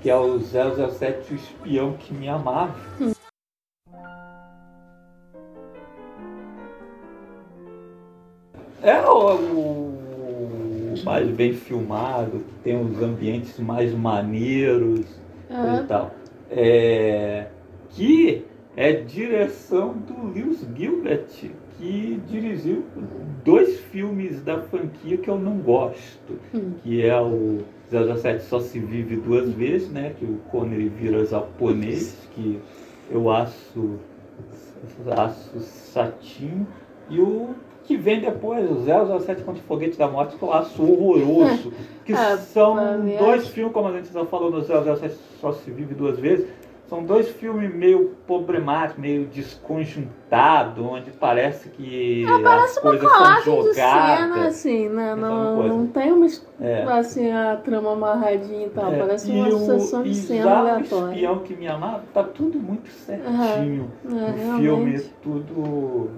que é o 007 O Espião que Me Amava. É o, o mais bem filmado, que tem os ambientes mais maneiros É. e tal. É, que é direção do Lewis Gilbert, que dirigiu dois filmes da franquia que eu não gosto, Hum. que é o 007 Só Se Vive Duas Vezes, né, que o Connery vira japonês, que eu acho, acho chatinho, e o que vem depois, o 007 contra o Foguete da Morte, que eu acho horroroso, <laughs> que É, são é- dois filmes, como a gente já falou no 007 Só Se Vive Duas Vezes, são dois filmes meio problemáticos, meio desconjuntados, onde parece que é, parece as coisas são jogadas. cena, assim, né? Não, não tem uma, É. assim, a trama amarradinha e tal. É, Parece e uma o- sucessão de cena já o aleatória. espião que me amava, tá tudo muito certinho. É, o realmente. filme, tudo.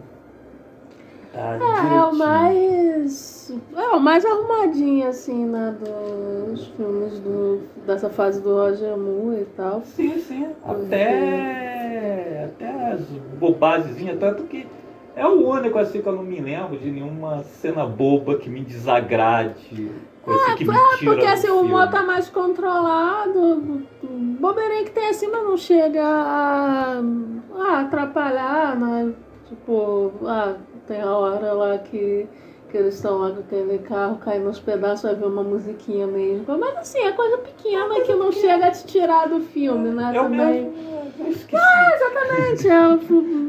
Tá É, é o mais. É o mais arrumadinho, assim, né? Dos filmes do, dessa fase do Roger Moore e tal. Sim, sim. Até, até as bobagens, tanto que é o único assim que eu não me lembro de nenhuma cena boba que me desagrade, coisa que me tira Porque do assim, o filme. humor tá mais controlado. Bobeirinha que tem assim, mas não chega a, a atrapalhar, né? Tipo, ah, tem a hora lá que, que eles estão lá com aquele carro caindo nos pedaços, vai ver uma musiquinha mesmo. Mas assim, é coisa pequena que não chega a te tirar do filme, né? Eu Também. mesmo esqueci. Exatamente, é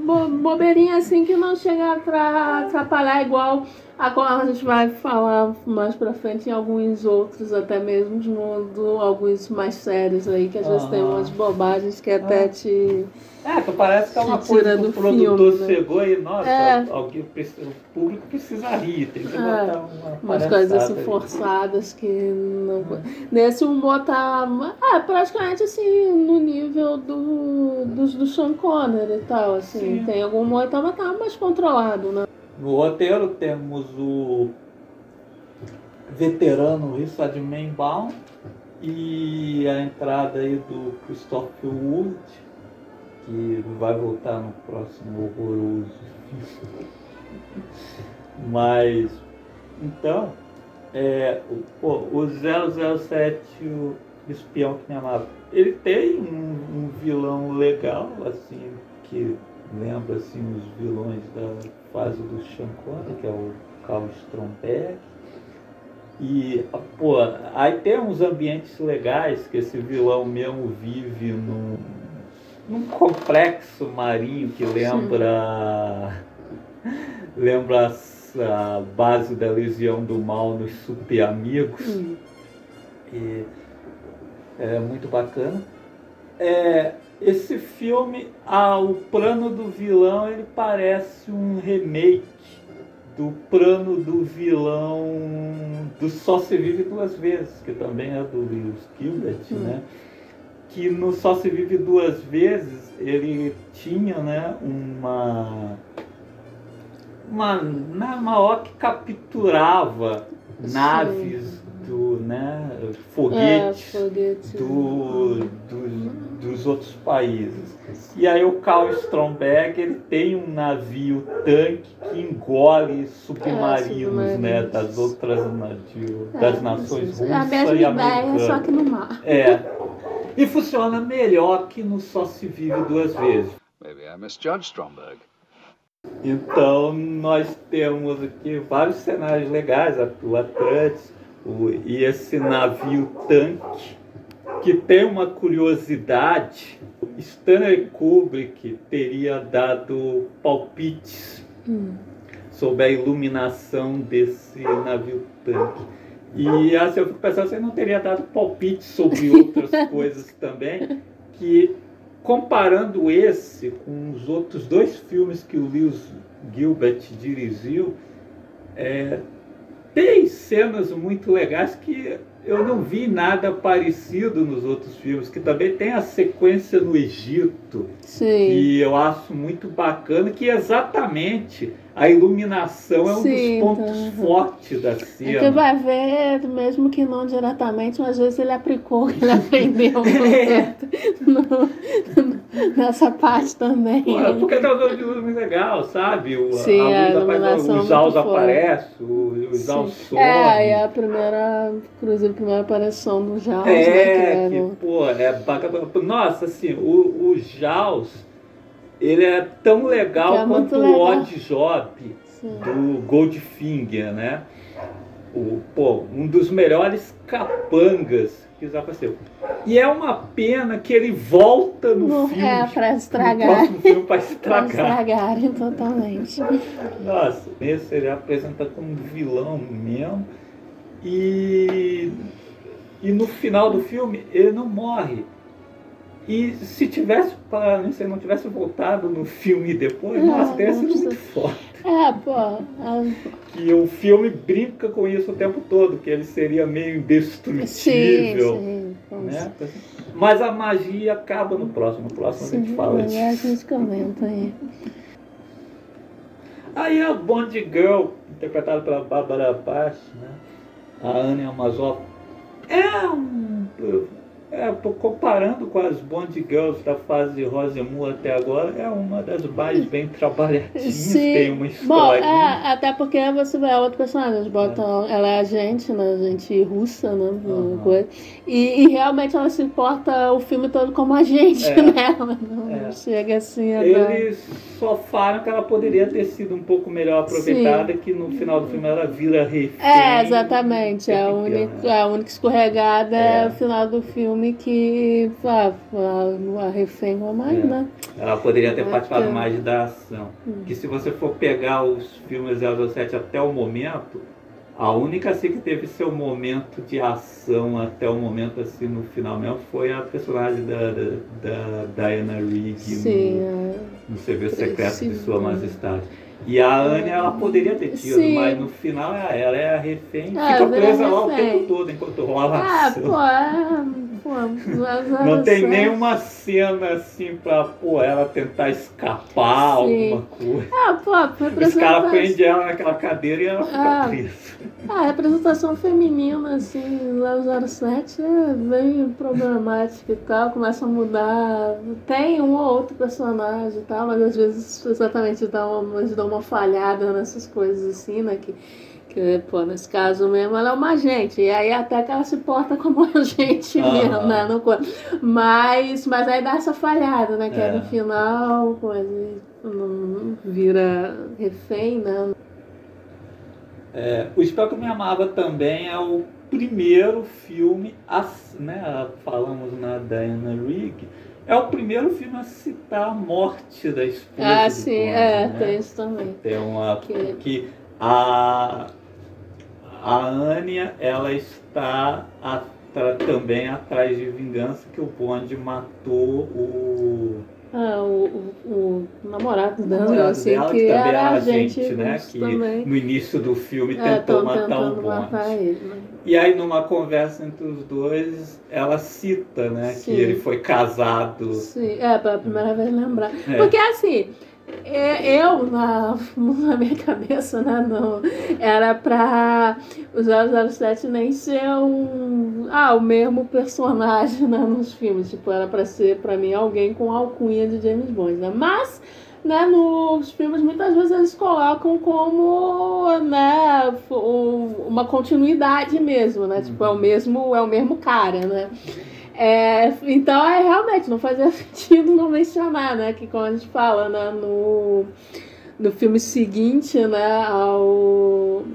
bo- bobeirinha assim que não chega a tra- atrapalhar igual a qual a gente vai falar mais pra frente em alguns outros, até mesmo de um- do- alguns mais sérios aí, que às vezes tem Ah. umas bobagens que até te. É, que parece que é uma coisa que o do produtor filme, né? chegou e, nossa, É. alguém o público precisa rir, tem que É, botar uma Umas coisas assim aí. forçadas que não. Nesse humor tá. É, praticamente assim, no nível do, dos do Sean Connery e tal. Assim, Sim. tem algum humor que tá, tá mais controlado, né? No roteiro temos o veterano Richard Mainbaum e a entrada aí do Christopher Wood, que vai voltar no próximo horroroso. <laughs> Mas, então, é, o, pô, o 007, o espião que me amava, ele tem um, um vilão legal, assim, que lembra assim, os vilões da fase do Connery, que é o Carl Stromberg. E, pô, aí tem uns ambientes legais que esse vilão mesmo vive num, num complexo marinho que lembra lembra a base da Legião do Mal nos Super Amigos. Hum. E é muito bacana. É, esse filme, ah, o plano do vilão, ele parece um remake do plano do vilão do Só Se Vive Duas Vezes, que também é do Lewis Gilbert, Hum. né? Que no Só Se Vive Duas Vezes ele tinha, né, uma uma, uma maior que capturava naves do, né, É, foguetes foguete. do, do- dos outros países. E aí o Carl Stromberg ele tem um navio tanque que engole submarinos, É, né, submarinos. das outras navio, É, das nações isso. russa É a mesma e ideia, americana. só que no mar. É. E funciona melhor que no Só Se Vive Duas Vezes. Maybe I misjudged Stromberg. Então nós temos aqui vários cenários legais, a- o Atlantis o, e esse navio tanque, que tem uma curiosidade. Stanley Kubrick teria dado palpites Hum. sobre a iluminação desse navio tanque. E assim, eu fico pensando, você não teria dado palpite sobre outras <laughs> coisas também, que comparando esse com os outros dois filmes que o Lewis Gilbert dirigiu, é, tem cenas muito legais que eu não vi nada parecido nos outros filmes, que também tem a sequência no Egito, Sim. que eu acho muito bacana, que exatamente a iluminação é um Sim, dos pontos tá. fortes da É que cena. vai ver, mesmo que não diretamente, mas às vezes ele aplicou, <laughs> ele aprendeu É. no- nessa parte também. Pô, Porque tem uma luz muito legal, sabe? O, Sim, a luz apare- iluminação os Jaws muito forte. aparecem, os Sim. somem. É, e a primeira, inclusive a primeira aparição do Jaws, né? Que É, era que, no- pô, é bacana. Nossa, assim, o, o Jaws, ele é tão legal é quanto o legal. Odd Job Sim. do Goldfinger, né? O, pô, um dos melhores capangas que já apareceu. E é uma pena que ele volta no No- filme. é, pra No estragar. próximo filme pra <laughs> Pra estragar. estragarem <laughs> totalmente. Nossa, esse ele apresenta como vilão mesmo. E, e no final do filme ele não morre. E se tivesse, para se não tivesse voltado no filme depois, nossa, teria sido muito forte. É, pô. A... Que o filme brinca com isso o tempo todo, que ele seria meio indestrutível. Sim, sim. Né? Mas a magia acaba no próximo. No próximo sim, a gente fala disso. A gente comenta aí. Aí a Bond Girl, interpretada pela Bárbara Paz, né? a Anne Amazoff, é um é, comparando com as Bond Girls da fase Rosemont até agora, é uma das mais bem trabalhadinhas, Sim. tem uma Bom, história. é, até porque você vê a outra personagem, eles botam, ela é agente, né, agente russa, né, Aham. coisa. E, e realmente ela se importa o filme todo como agente, É. <laughs> né, ela não É. chega assim a dar... Eles só falam que ela poderia ter sido um pouco melhor aproveitada, que no final do filme ela vira refém. É, exatamente. É a, única, a única escorregada é. É. o final do filme que ah, a, a refém ou mais, É. né? Ela poderia ter É, participado mais da ação. Hum. Que se você for pegar os filmes 007 até o momento, a única assim que teve seu momento de ação até o momento assim no final mesmo foi a personagem da, da, da Diana Rigg Sim, no, é. no Serviço Secreto de. Sua Majestade. E a Anne, ela poderia ter tido, Sim. mas no final ela é a refém, É, fica presa lá o tempo todo enquanto rola a Ah, ação. pô, é. Pô, <laughs> Não tem nenhuma cena assim pra pô, ela tentar escapar, Sim. alguma coisa. Ah, pô, a Os caras prendem ela naquela cadeira e ela fica Ah. presa. A representação feminina, assim, lá 07 é bem problemática e tal, começa a mudar. Tem um ou outro personagem e tal, mas às vezes exatamente dá uma, dão uma falhada nessas coisas assim, né? Que, que, pô, nesse caso mesmo, ela é uma agente. E aí até que ela se porta como <laughs> agente Aham. mesmo, né? No, co- mas, mas aí dá essa falhada, né? Que é. No final, e não vira refém, né? É, o Espero que Me Amava também é o primeiro filme, a, né, falamos na Diana Rigg, é o primeiro filme a citar a morte da esposa Ah, sim, Bond, é, né? tem isso também. Tem uma Que- que a a Anya ela está atra- também atrás de vingança que o Bond matou o Ah, o, o, o namorado dela, namorado assim, dela, que, que também era era agente, agente, né? Que também. no início do filme É, tentou matar Bond. matar ele, né? E aí numa conversa entre os dois, ela cita, né, Sim. que ele foi casado. Sim, é, pela primeira vez lembrar. É. Porque assim, é, eu, na, <laughs> na minha cabeça, né, não, era pra o 007 nem ser um, ah, o mesmo personagem né, nos filmes. Tipo, era pra ser, pra mim, alguém com alcunha de James Bond, né? Mas, né, nos filmes, muitas vezes eles colocam como, né, um- uma continuidade mesmo, né? Tipo, é o mesmo, é o mesmo cara, né? É, então, é realmente, não fazia <laughs> sentido não mencionar, né? Que como a gente fala, né, no, no filme seguinte, né, ao,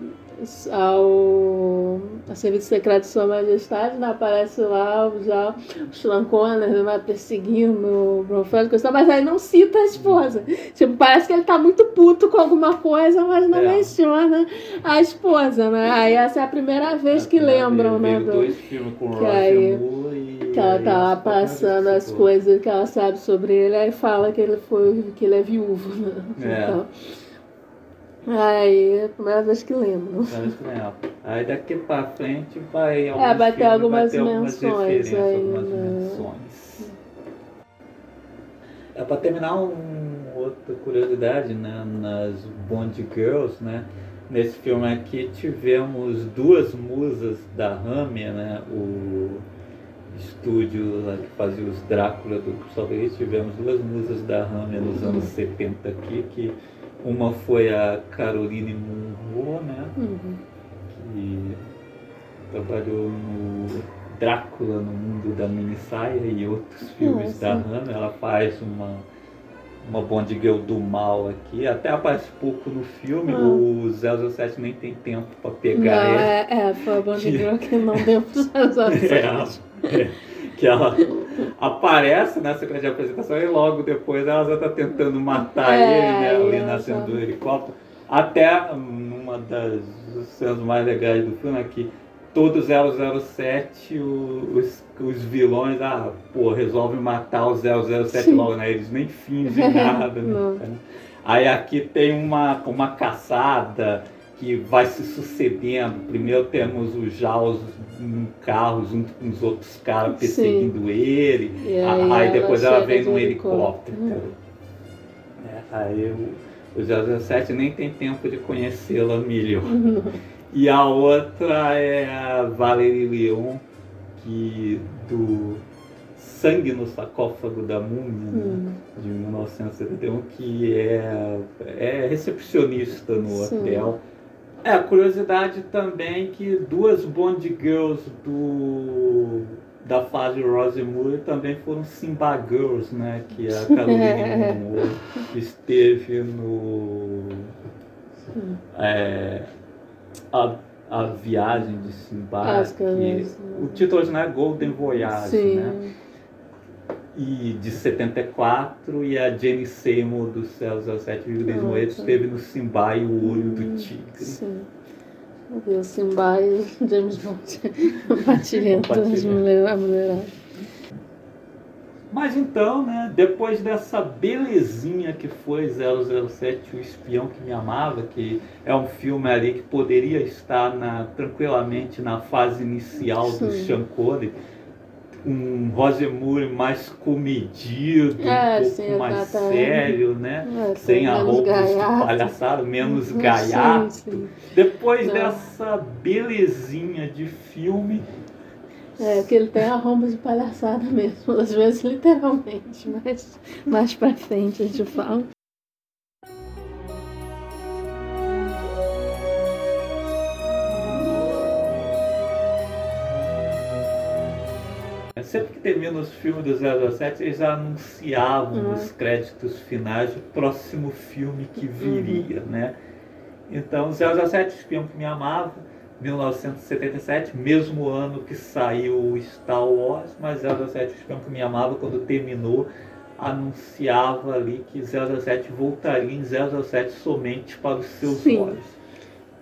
ao a Serviço Secreto de Sua Majestade, né, aparece lá já o Sean Connery, né, perseguindo o tal, mas aí não cita a esposa. Tipo, parece que ele tá muito puto com alguma coisa, mas não É. menciona a esposa, né? Aí essa é a primeira vez que lembram, né? Do- dois filmes com que aí- e... que ela tá lá passando as coisas que ela sabe sobre ele, aí fala que ele foi, que ele é viúvo, né? É. Então, aí é a primeira vez que lembro. Aí daqui pra frente vai. É, vai ter algumas ter algumas menções referências, aí, algumas né? menções. É, pra terminar, um, outra curiosidade, né? Nas Bond Girls, né? Nesse filme aqui tivemos duas musas da Hammer, né? O estúdio lá que fazia os Drácula do Christopher tivemos duas musas da Hammer nos anos 70 aqui, que uma foi a Caroline Munro, né? Uhum. que trabalhou no Drácula no mundo da minissaia e outros filmes Nossa. da Hammer. Ela faz uma, uma Bond Girl do mal aqui. Até aparece pouco no filme. Ah. O 007 nem tem tempo para pegar Não, ela. é, é, foi a Bond Que- Girl que não deu pros <laughs> olhos. É, é, que ela aparece na sequência de apresentação e logo depois ela já está tentando matar É, ele, né, ali nascendo do helicóptero. Até hum, uma das cenas mais legais do filme é que todo 007, os, os vilões, ah, pô, resolvem matar o 007 Sim. logo, né? Eles nem fingem nada. né? <laughs> Aí aqui tem uma, uma caçada que vai se sucedendo. Primeiro temos o Jaws num carro junto com os outros caras perseguindo Sim. ele. aí, aí depois ela vem num helicóptero. helicóptero. É, aí o, o 007 nem tem tempo de conhecê-la melhor. E a outra é a Valerie Leon, que do Sangue no Sarcófago da Múmia, né, hum. de 1971, que é, é recepcionista no Sim. hotel. É, curiosidade também que duas Bond Girls do, da fase Rose Moore também foram Simba Girls, né? Que a <laughs> Caroline Moore esteve no... É, a, a viagem de Simba. que, o título original é Golden Voyage, Sim. né? E de 74, e a Jenny Seymour do Céus aos Sete Vidas Moedas esteve no Simba e o Olho do hum, Tigre. Sim. O Simba e o James Bond <laughs> batilhando a mulherada. Mas então, né, depois dessa belezinha que foi 007, O Espião que Me Amava, que é um filme ali que poderia estar na, tranquilamente na fase inicial Sim. do Sean Connery, um Roger Moore mais comedido, é, um pouco sim, mais sério, né? É, Sem a roupa de palhaçada, menos <laughs> gaiato. Sim. Depois Não. dessa belezinha de filme, é, que ele tem arrombos de palhaçada mesmo, às vezes literalmente, mas mais pra frente a gente fala. Sempre que termina os filmes do 007, eles já anunciavam uhum. nos créditos finais o próximo filme que viria, uhum. né? Então, 007, Espião que Me Amava, 1977, mesmo ano que saiu Star Wars, mas 007 Espião que me amava quando terminou anunciava ali que 007 voltaria em 007 somente para os seus Sim. olhos.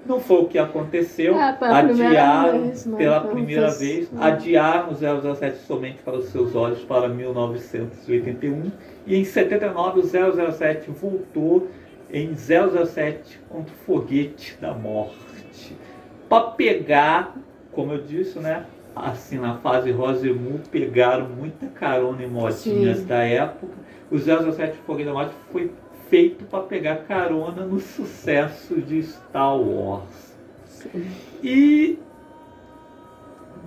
Não foi o que aconteceu. É, adiar vez, né? pela primeira vez, né? adiar o 007 somente para os seus olhos para 1981 e em 79 o 007 voltou em 007 contra o foguete da morte para pegar, como eu disse, né? Assim, na fase Rosemu, pegaram muita carona em modinhas Sim. da época. O 007 Foguete da Morte foi feito para pegar carona no sucesso de Star Wars. Sim. E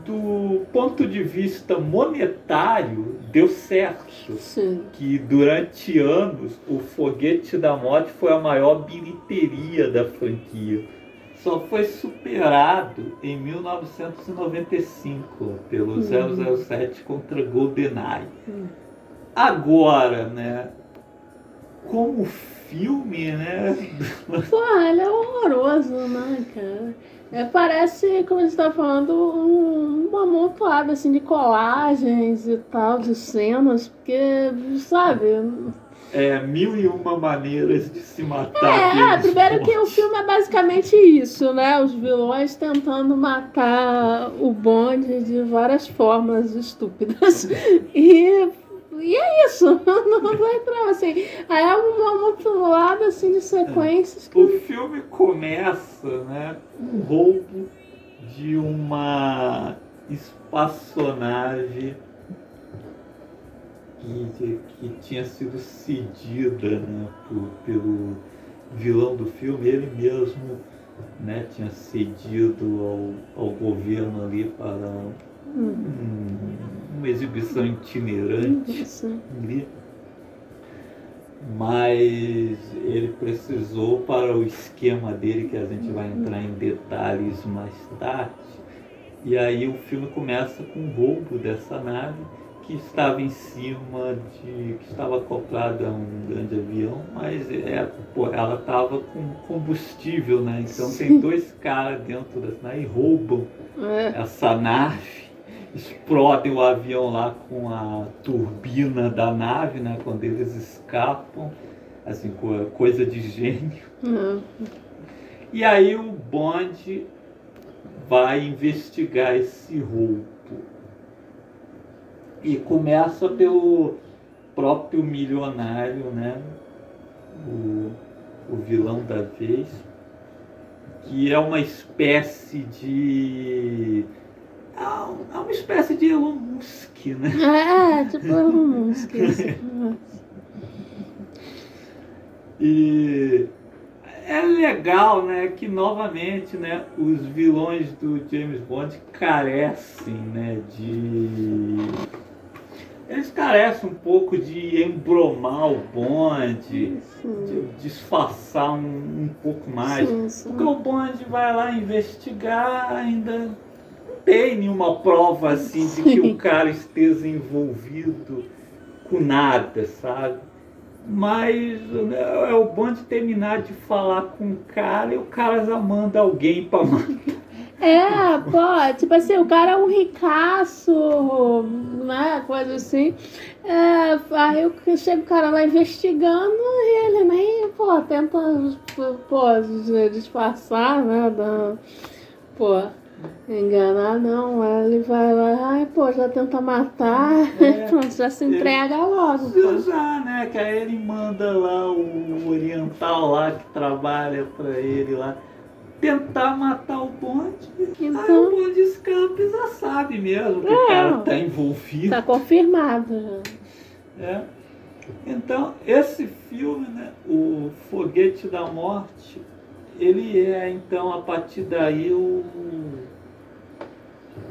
do ponto de vista monetário, deu certo. Sim. Que durante anos o Foguete da Morte foi a maior bilheteria da franquia só foi superado em 1995 pelo uhum. 007 contra GoldenEye. Uhum. Agora, né? Como filme, né? Pô, ele é horroroso, né, cara? É, parece, como você está falando, um, uma montoada assim, de colagens e tal, de cenas, porque, sabe, é, mil e uma maneiras de se matar. É, primeiro que o filme é basicamente isso, né? Os vilões tentando matar o bonde de várias formas estúpidas. <laughs> E, e é isso, <laughs> não vou entrar assim. Aí é uma montoada assim de sequências. Que... O filme começa, né? Com um roubo de uma espaçonave que, que tinha sido cedida né, por, pelo vilão do filme, ele mesmo né, tinha cedido ao, ao governo ali para um, uma exibição itinerante ali. Mas ele precisou para o esquema dele, que a gente vai entrar em detalhes mais tarde. E aí o filme começa com o roubo dessa nave que estava em cima de. que estava acoplada a um grande avião, mas é, pô, ela estava com combustível, né? Então Sim. tem dois caras dentro dessa nave e roubam é. essa nave, <laughs> explodem o avião lá com a turbina da nave, né? Quando eles escapam, assim, coisa de gênio. Uhum. E aí o bonde vai investigar esse roubo. E começa pelo próprio milionário, né? O, o vilão da vez, que é uma espécie de. É uma espécie de Elon Musk, né? É, tipo Elon Musk. <laughs> e é legal, né, que novamente, né, os vilões do James Bond carecem, né, de eles carecem um pouco de embromar o Bond, de disfarçar um, um pouco mais. Sim, sim. Porque o Bond vai lá investigar, ainda tem nenhuma prova assim de que o cara esteja envolvido com nada, sabe? Mas né, é o Bond terminar de falar com o cara e o cara já manda alguém pra matar. É, pô, tipo assim, o cara é um ricaço, né? Coisa assim. É, aí chega o cara lá investigando e ele nem, pô, tenta, pô, disfarçar, né? Da, pô, enganar, não. Ele vai lá, ai, pô, já tenta matar, É. <laughs> pronto, já se entrega logo, pô. Já, né? Que aí ele manda lá o oriental lá que trabalha pra ele lá tentar matar o bonde. Aí o Então, bonde escapa e já sabe mesmo que o É. cara tá envolvido. tá confirmado já. É. Então, esse filme, né, o Foguete da Morte, ele é, então, a partir daí, o...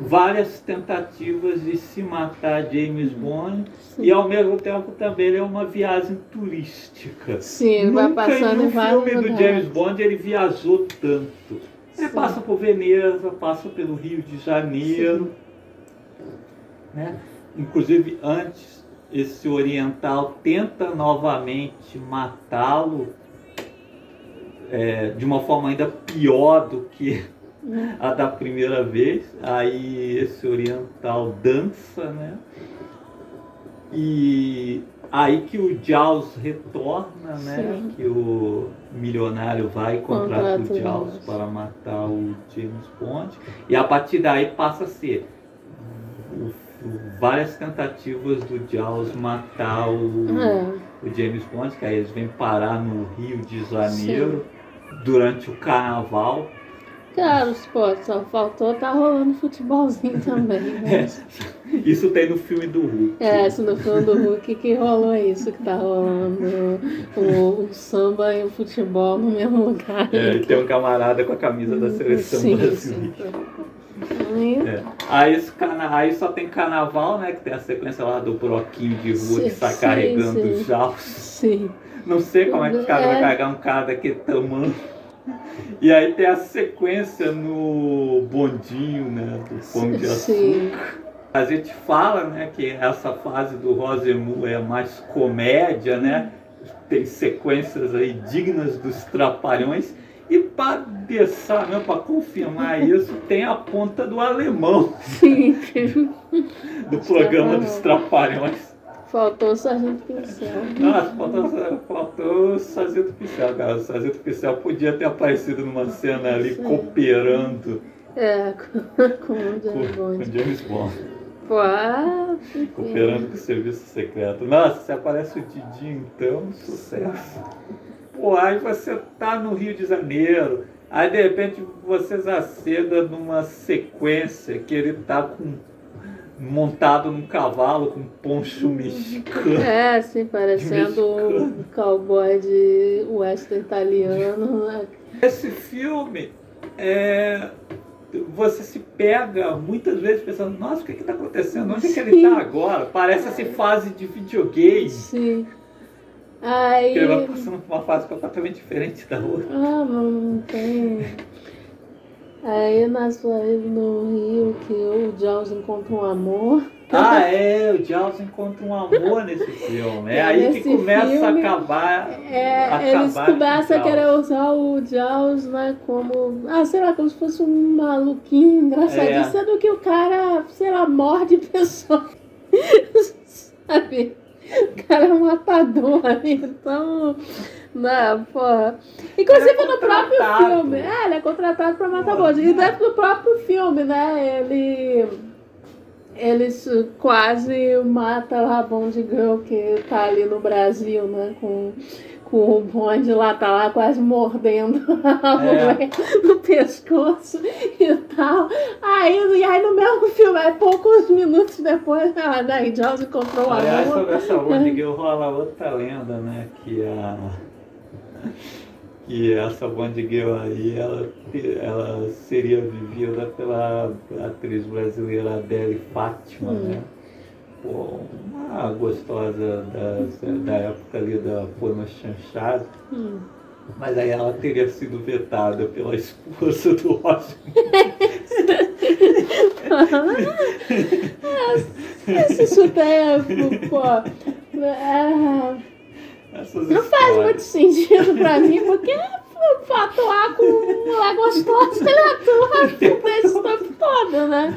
várias tentativas de se matar James Bond e, ao mesmo tempo, também ele é uma viagem turística. Sim, ele vai Nunca passando em um filme do. James Bond ele viajou tanto. Ele Sim. passa por Veneza, passa pelo Rio de Janeiro, né? Inclusive antes esse oriental tenta novamente matá-lo é, de uma forma ainda pior do que a da primeira vez. Aí esse oriental dança, né? E aí que o Jaws retorna, né? Sim. Que o milionário vai e contrata Contrata o Jaws para matar o James Bond. E a partir daí passa a ser várias tentativas do Jaws matar o, É. o James Bond, que aí eles vêm parar no Rio de Janeiro durante o carnaval. Cara, pô, só faltou tá rolando futebolzinho também. <laughs> Né? Isso tem no filme do Hulk. É, se no filme do Hulk que rolou isso, que tá rolando o, o samba e o futebol no mesmo lugar. É, e tem um camarada com a camisa da seleção Sim, brasileira. Aí, É. Aí, aí só tem carnaval, né? Que tem a sequência lá do broquinho de rua que Sim, sai sim, carregando sim. os jaus. sim. Não sei como é que os caras vão É. carregar um cara daquele tamanho. E aí tem a sequência no bondinho, né? Do pão de açúcar. A gente fala, né, que essa fase do Rosemu é mais comédia, né? Tem sequências aí dignas dos trapalhões. E para deixar, mesmo, para confirmar isso, tem a ponta do alemão Sim. do programa dos trapalhões. Faltou o Sargento Pincel. Nossa, faltou, faltou o Sargento Pincel, cara. O Sargento Pincel podia ter aparecido numa cena ali cooperando É, <laughs> com, com o com, James com Bond. James Bond. Pô, ah. Cooperando com o serviço secreto. Nossa, se aparece o Didi, então, sucesso. Pô, aí você tá no Rio de Janeiro, aí de repente você aceda numa sequência que ele tá com montado num cavalo com poncho mexicano. É, assim, parecendo um cowboy de western italiano. né? Esse filme, é, você se pega muitas vezes pensando, nossa, o que está acontecendo? Onde é que ele está agora? Parece assim fase de videogame. Sim. Aí. Ele vai passando por uma fase completamente diferente da outra. Ah, mas não tem. Aí nas aí no Rio que o Jaws encontra um amor. Ah, é, o Jaws encontra um amor nesse filme. É É, aí que começa filme, a acabar. É, acabar eles com começam a querer usar o Jaws, né, como. Ah, sei lá, como se fosse um maluquinho engraçadinho, É. sendo que o cara, sei lá, morde <laughs> pessoas. Sabe? O cara é um matador, então. Não, porra. Inclusive é no próprio filme. É, ele é contratado pra matar Pô, Bond. E dentro do próprio filme, né? Ele. Eles quase mata a Bond Girl que tá ali no Brasil, né? Com, com o Bond lá, tá lá quase mordendo <laughs> a É. mulher no pescoço e tal. Aí, e aí no mesmo filme, aí poucos minutos depois, <laughs> a Daí Jones encontrou a Aliás, sobre essa Bond <laughs> Girl rola outra lenda, né? Que a. Que essa Girl aí, ela, ela seria vivida pela atriz brasileira Adele Fátima, Hum. né? Pô, uma gostosa da, da época ali da Forma Chanchada. Hum. Mas aí ela teria sido vetada pela esposa do Roger. <laughs> Esse chuteio, pô. É, Essas não faz histórias. muito sentido pra mim, porque pra atuar com mulher gostosa, ele atua com esse tempo todo, né?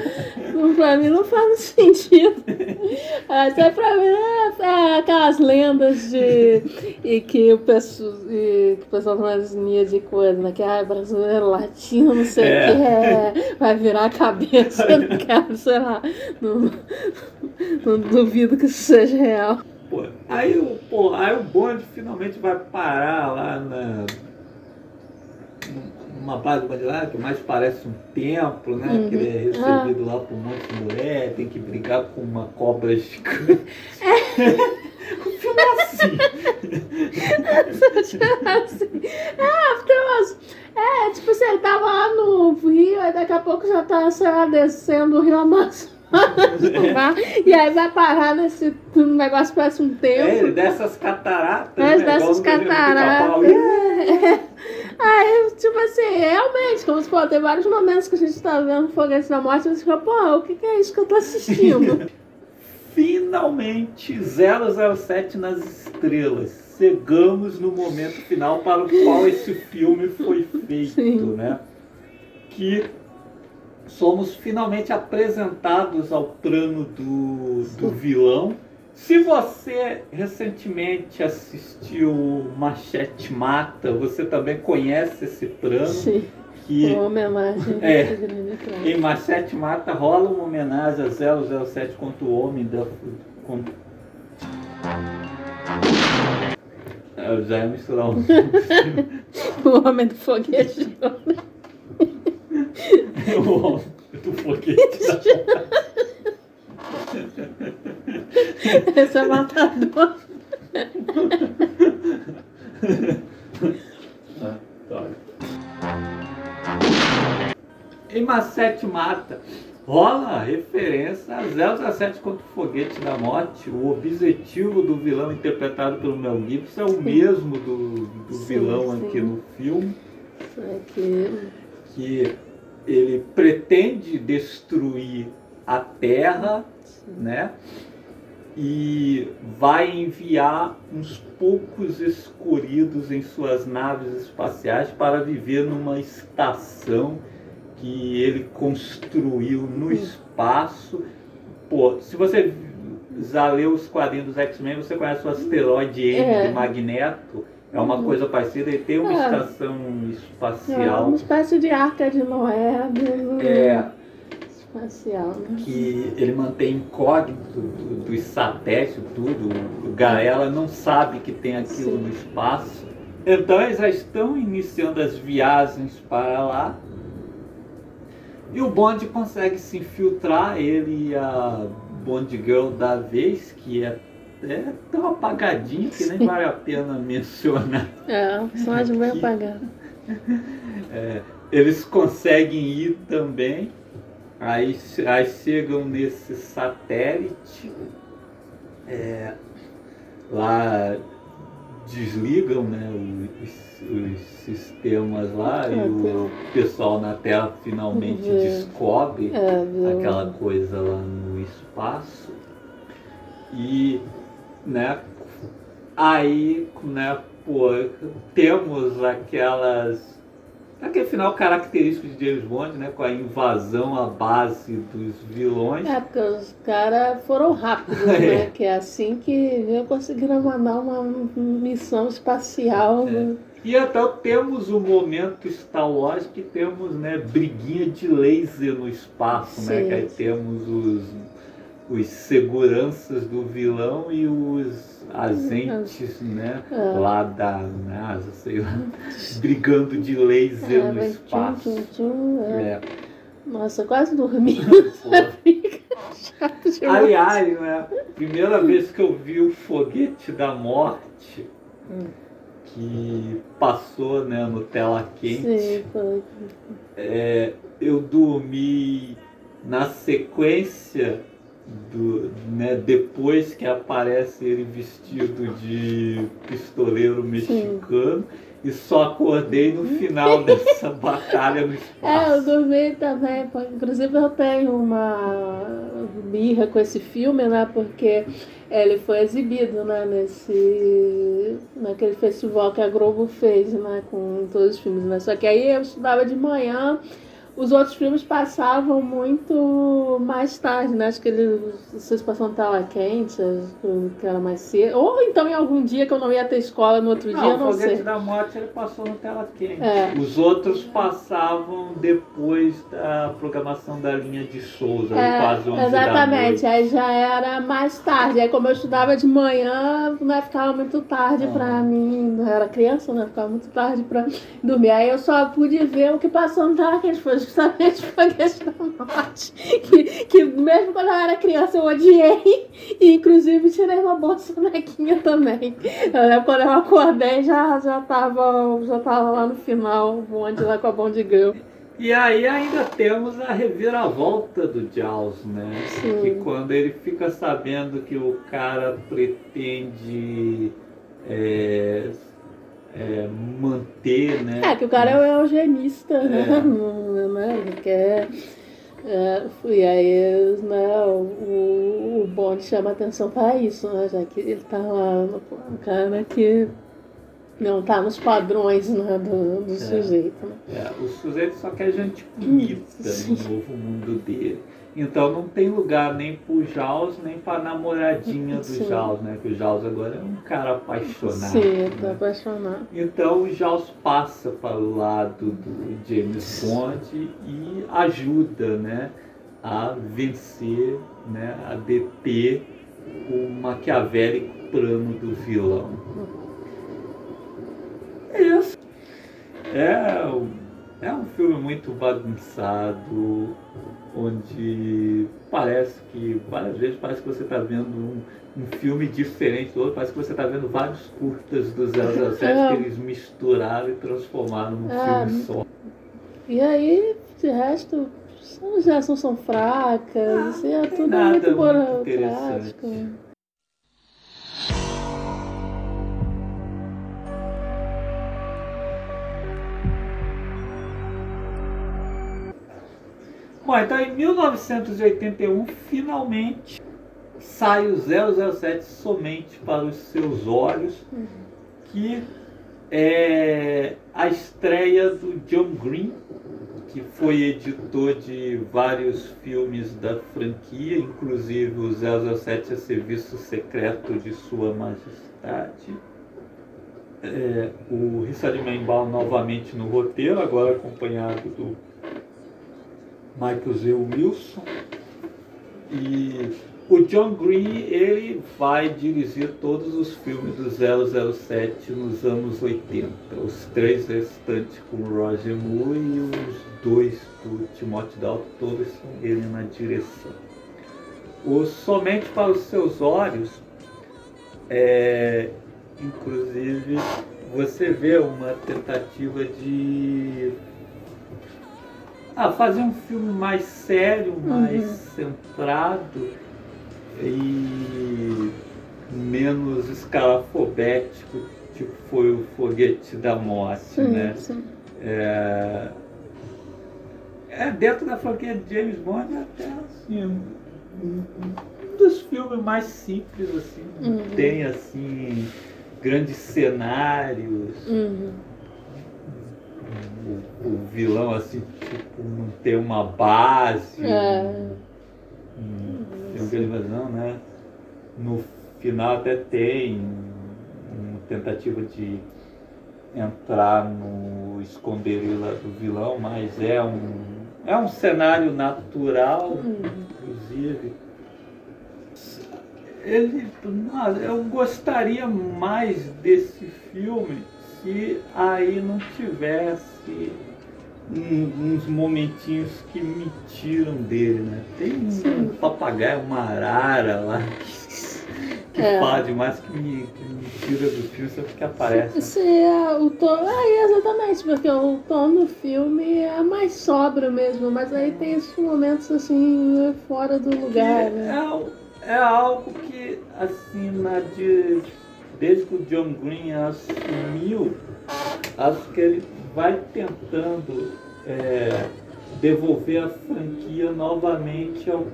Não, Pra mim não faz sentido. Até pra mim é, é aquelas lendas de e que o pessoal, e que o pessoal fazia de coisa, né? Que ah, brasileiro latino, não sei o É. que é, vai virar a cabeça, eu não quero, sei lá. Não, não duvido que isso seja real. Pô, aí, o, pô, aí o bonde finalmente vai parar lá na. numa base bonde lá, que mais parece um templo, né? Uhum. Que ele é recebido lá por um monte de mulher, tem que brigar com uma cobra gigante. <laughs> o filme é assim. assim, é, porque umas- é, tipo assim, ele tava lá no Rio, aí daqui a pouco já tá, sei lá, descendo o Rio Amazonas. Lá, <laughs> e aí vai parar nesse negócio que parece um É, ele templo. dessas cataratas. Mas né? Dessas desenho do cataratas. É. <laughs> Aí, tipo assim, realmente, como se pô, tem vários momentos que a gente tá vendo Foguete da Morte e você fica, pô, o que, que é isso que eu tô assistindo? <laughs> Finalmente 007 nas estrelas. Chegamos no momento final para o qual esse filme foi feito, Sim. né? Que somos finalmente apresentados ao plano do, do vilão. Se você recentemente assistiu Machete Mata, você também conhece esse plano Sim, que uma homenagem É. em Machete Mata rola uma homenagem a 007 contra o Homem da... Contra... É, Eu já ia misturar um... <laughs> O Homem do Foguete. Homem do Foguete. Esse é matador. Em Machete Mata rola a referência a 007 contra o Foguete da Morte. O objetivo do vilão interpretado pelo Mel Gibson é o mesmo do, do Sim, vilão sim. aqui no filme. É que que ele pretende destruir a Terra, né? E vai enviar uns poucos escolhidos em suas naves espaciais para viver numa estação que ele construiu no espaço. Pô, se você já leu os quadrinhos dos X-Men, você conhece o asteroide M É. de Magneto. É uma Uhum. coisa parecida, ele tem uma É. estação é espacial uma espécie de arca de Noé do é, espacial, né? que ele mantém incógnito do- dos satélites, tudo. O Gaela não sabe que tem aquilo Sim. no espaço. Então eles já estão iniciando as viagens para lá. E o Bond consegue se infiltrar, ele e a Bond Girl da vez, que é, é tão apagadinha que nem vale a pena mencionar. <laughs> É, um personagem bem apagado. É, eles conseguem ir também, aí, aí chegam nesse satélite, é, lá desligam né, os, os sistemas lá e o pessoal na Terra finalmente É. descobre É, aquela coisa lá no espaço e né aí né pô, temos aquelas Aquele final característico de James Bond, né? Com a invasão à base dos vilões. É, porque os caras foram rápidos, <laughs> né? Que é assim que eu conseguiram mandar uma missão espacial. É. né? E então temos o momento Star Wars que temos, né, briguinha de laser no espaço, né? Sim. Que aí temos os, os seguranças do vilão e os agentes, né, É. lá da NASA, sei lá, brigando de laser É, no espaço. tchum, tchum, é. É. Nossa, quase dormi. Chato demais. Aliás, né, primeira vez que eu vi o foguete da morte Hum. que passou né, no tela quente. Sim, foi. É, eu dormi na sequência do, né, depois que aparece ele vestido de pistoleiro mexicano e só acordei no final <laughs> dessa batalha no É, eu espaço. dormi também. Inclusive eu tenho uma birra com esse filme, né? Porque ele foi exibido, né? Nesse, naquele festival que a Globo fez, né? Com todos os filmes, né? Só que aí eu estudava de manhã. Os outros filmes passavam muito mais tarde, né? Acho que eles, vocês passam tela quente, acho que era mais cedo. Ou então em algum dia que eu não ia ter escola no outro dia, Não, eu o não foguete sei. da morte ele passou no tela quente. É. Os outros passavam depois da programação da linha de Souza, É, quase 11 exatamente, da noite. aí já era mais tarde. Aí como eu estudava de manhã, né, ficava muito tarde Ah. pra mim. Eu era criança, né? Ficava muito tarde pra dormir. Aí eu só pude ver o que passou no tela quente, foi justamente o foguete da morte. Que, que mesmo quando eu era criança eu odiei. E inclusive tirei uma boa sonequinha também. Eu quando eu acordei já, já, tava, já tava lá no final, o bonde lá com a Bond Girl. E aí ainda temos a reviravolta do Jaws, né? Sim. Que quando ele fica sabendo que o cara pretende é, é, manter, né? É, que o cara é um eugenista, né? É. <laughs> Não, né? Ele quer. É, e aí, né, o, o Bond chama atenção para isso, né? Já que ele tá lá, um cara que não tá nos padrões né, do, do sujeito, né? É, o sujeito só quer gente bonita Sim. no novo mundo dele. Então não tem lugar nem pro Jaws, nem pra namoradinha do Sim. Jaws, né? Que o Jaws agora é um cara apaixonado. Sim, ele tá né? apaixonado. Então o Jaws passa para o lado do James Bond e ajuda né, a vencer, né, a deter o maquiavélico plano do vilão. É isso. É, é um filme muito bagunçado, onde parece que, várias vezes, parece que você está vendo um, um filme diferente do outro, parece que você está vendo vários curtas do 007 É. que eles misturaram e transformaram num É. filme só. E aí, de resto, as reações são fracas, assim, é tudo nada muito burocrático. interessante. Bom, então em 1981, finalmente sai o 007 somente para os seus olhos, que é a estreia do John Green, que foi editor de vários filmes da franquia, inclusive o 007 a Serviço Secreto de Sua Majestade. É, o Richard Membaum novamente no roteiro, agora acompanhado do Michael Z. Wilson. E o John Green ele vai dirigir todos os filmes do 007 nos anos 80. Os três restantes com Roger Moore e os dois do Timothy Dalton, todos são ele na direção. O Somente para os Seus Olhos, é, inclusive, você vê uma tentativa de ah, fazer um filme mais sério, mais centrado e menos escalafobético, tipo foi o Foguete da Morte, Sim, né? sim. É, é dentro da franquia de James Bond é até assim, um, um dos filmes mais simples assim, não Uhum. tem assim grandes cenários, Uhum. O, o vilão assim, tipo, não ter uma base. É. Um, um filme não, né? No final até tem uma tentativa de entrar no esconderijo do vilão, mas é um é um cenário natural, Uhum. inclusive. Ele, eu gostaria mais desse filme se aí não tivesse uns momentinhos que me tiram dele, né? Tem um papagaio, uma arara lá <laughs> que É. fala demais que me, que me tira do filme sempre que aparece. Esse é o tom. É, exatamente, porque o tom do filme é mais sóbrio mesmo, mas aí tem esses momentos assim, fora do lugar, né? É, é algo que, assim, na de, desde que o John Green assumiu, acho que ele vai tentando é, devolver a franquia novamente ao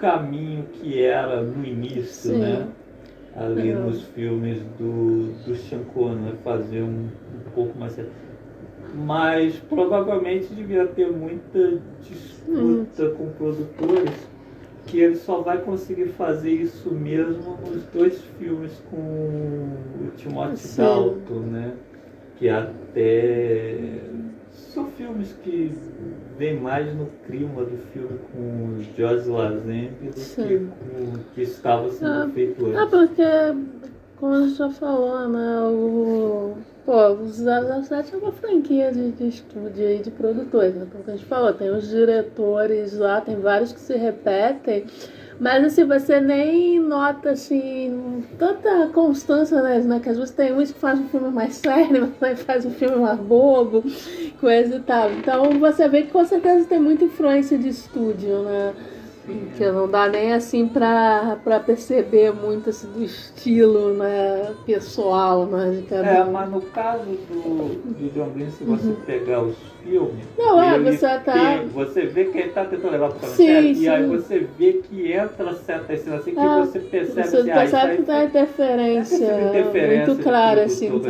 caminho que era no início, Sim. né? Ali Uhum. nos filmes do, do Sean Connery, né? fazer um, um pouco mais sério. Mas provavelmente devia ter muita disputa com produtores que ele só vai conseguir fazer isso mesmo nos dois filmes com o Timothy Sim. Dalton, né? Que até são filmes que vêm mais no clima do filme com o George Lazenby do que Sim. com o que estava sendo Ah, feito Ah, antes. porque, como a gente já falou, né, o... Pô, o 007 é uma franquia de, de estúdio e de produtores, né? Como a gente falou, tem os diretores lá, tem vários que se repetem, mas assim, você nem nota assim, tanta constância né? Que às vezes tem uns que fazem um filme mais sério, <laughs> mas faz um filme mais bobo, coisa e tal. Então você vê que com certeza tem muita influência de estúdio, né? Que não dá nem assim pra, pra perceber muito assim, do estilo né, pessoal, né? De cada É, mas no caso do, do John Green, se você pegar os filmes, Uhum. Não, é, você tá- tem- você vê que ele está tentando levar para o Sim, sério, sim. e aí você vê que entra certas cenas assim que Ah, você percebe Você assim, ah, percebe que foi- interferência, Essa interferência muito de clara, assim, tá?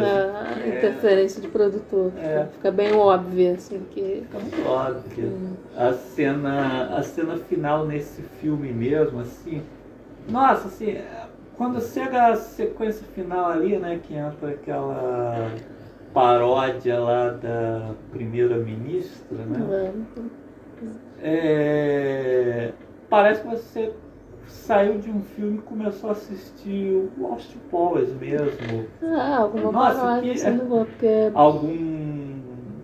assim. É. interferência de produtor. É. Fica bem óbvio, assim, que. Fica muito óbvio. A cena, a cena final nesse filme mesmo, assim. Nossa, assim, quando chega a sequência final ali, né, que entra aquela paródia lá da primeira-ministra, né? É, parece que você saiu de um filme e começou a assistir o Lost Powers mesmo. Ah, alguma Nossa, paródia, que- vou, porque. algum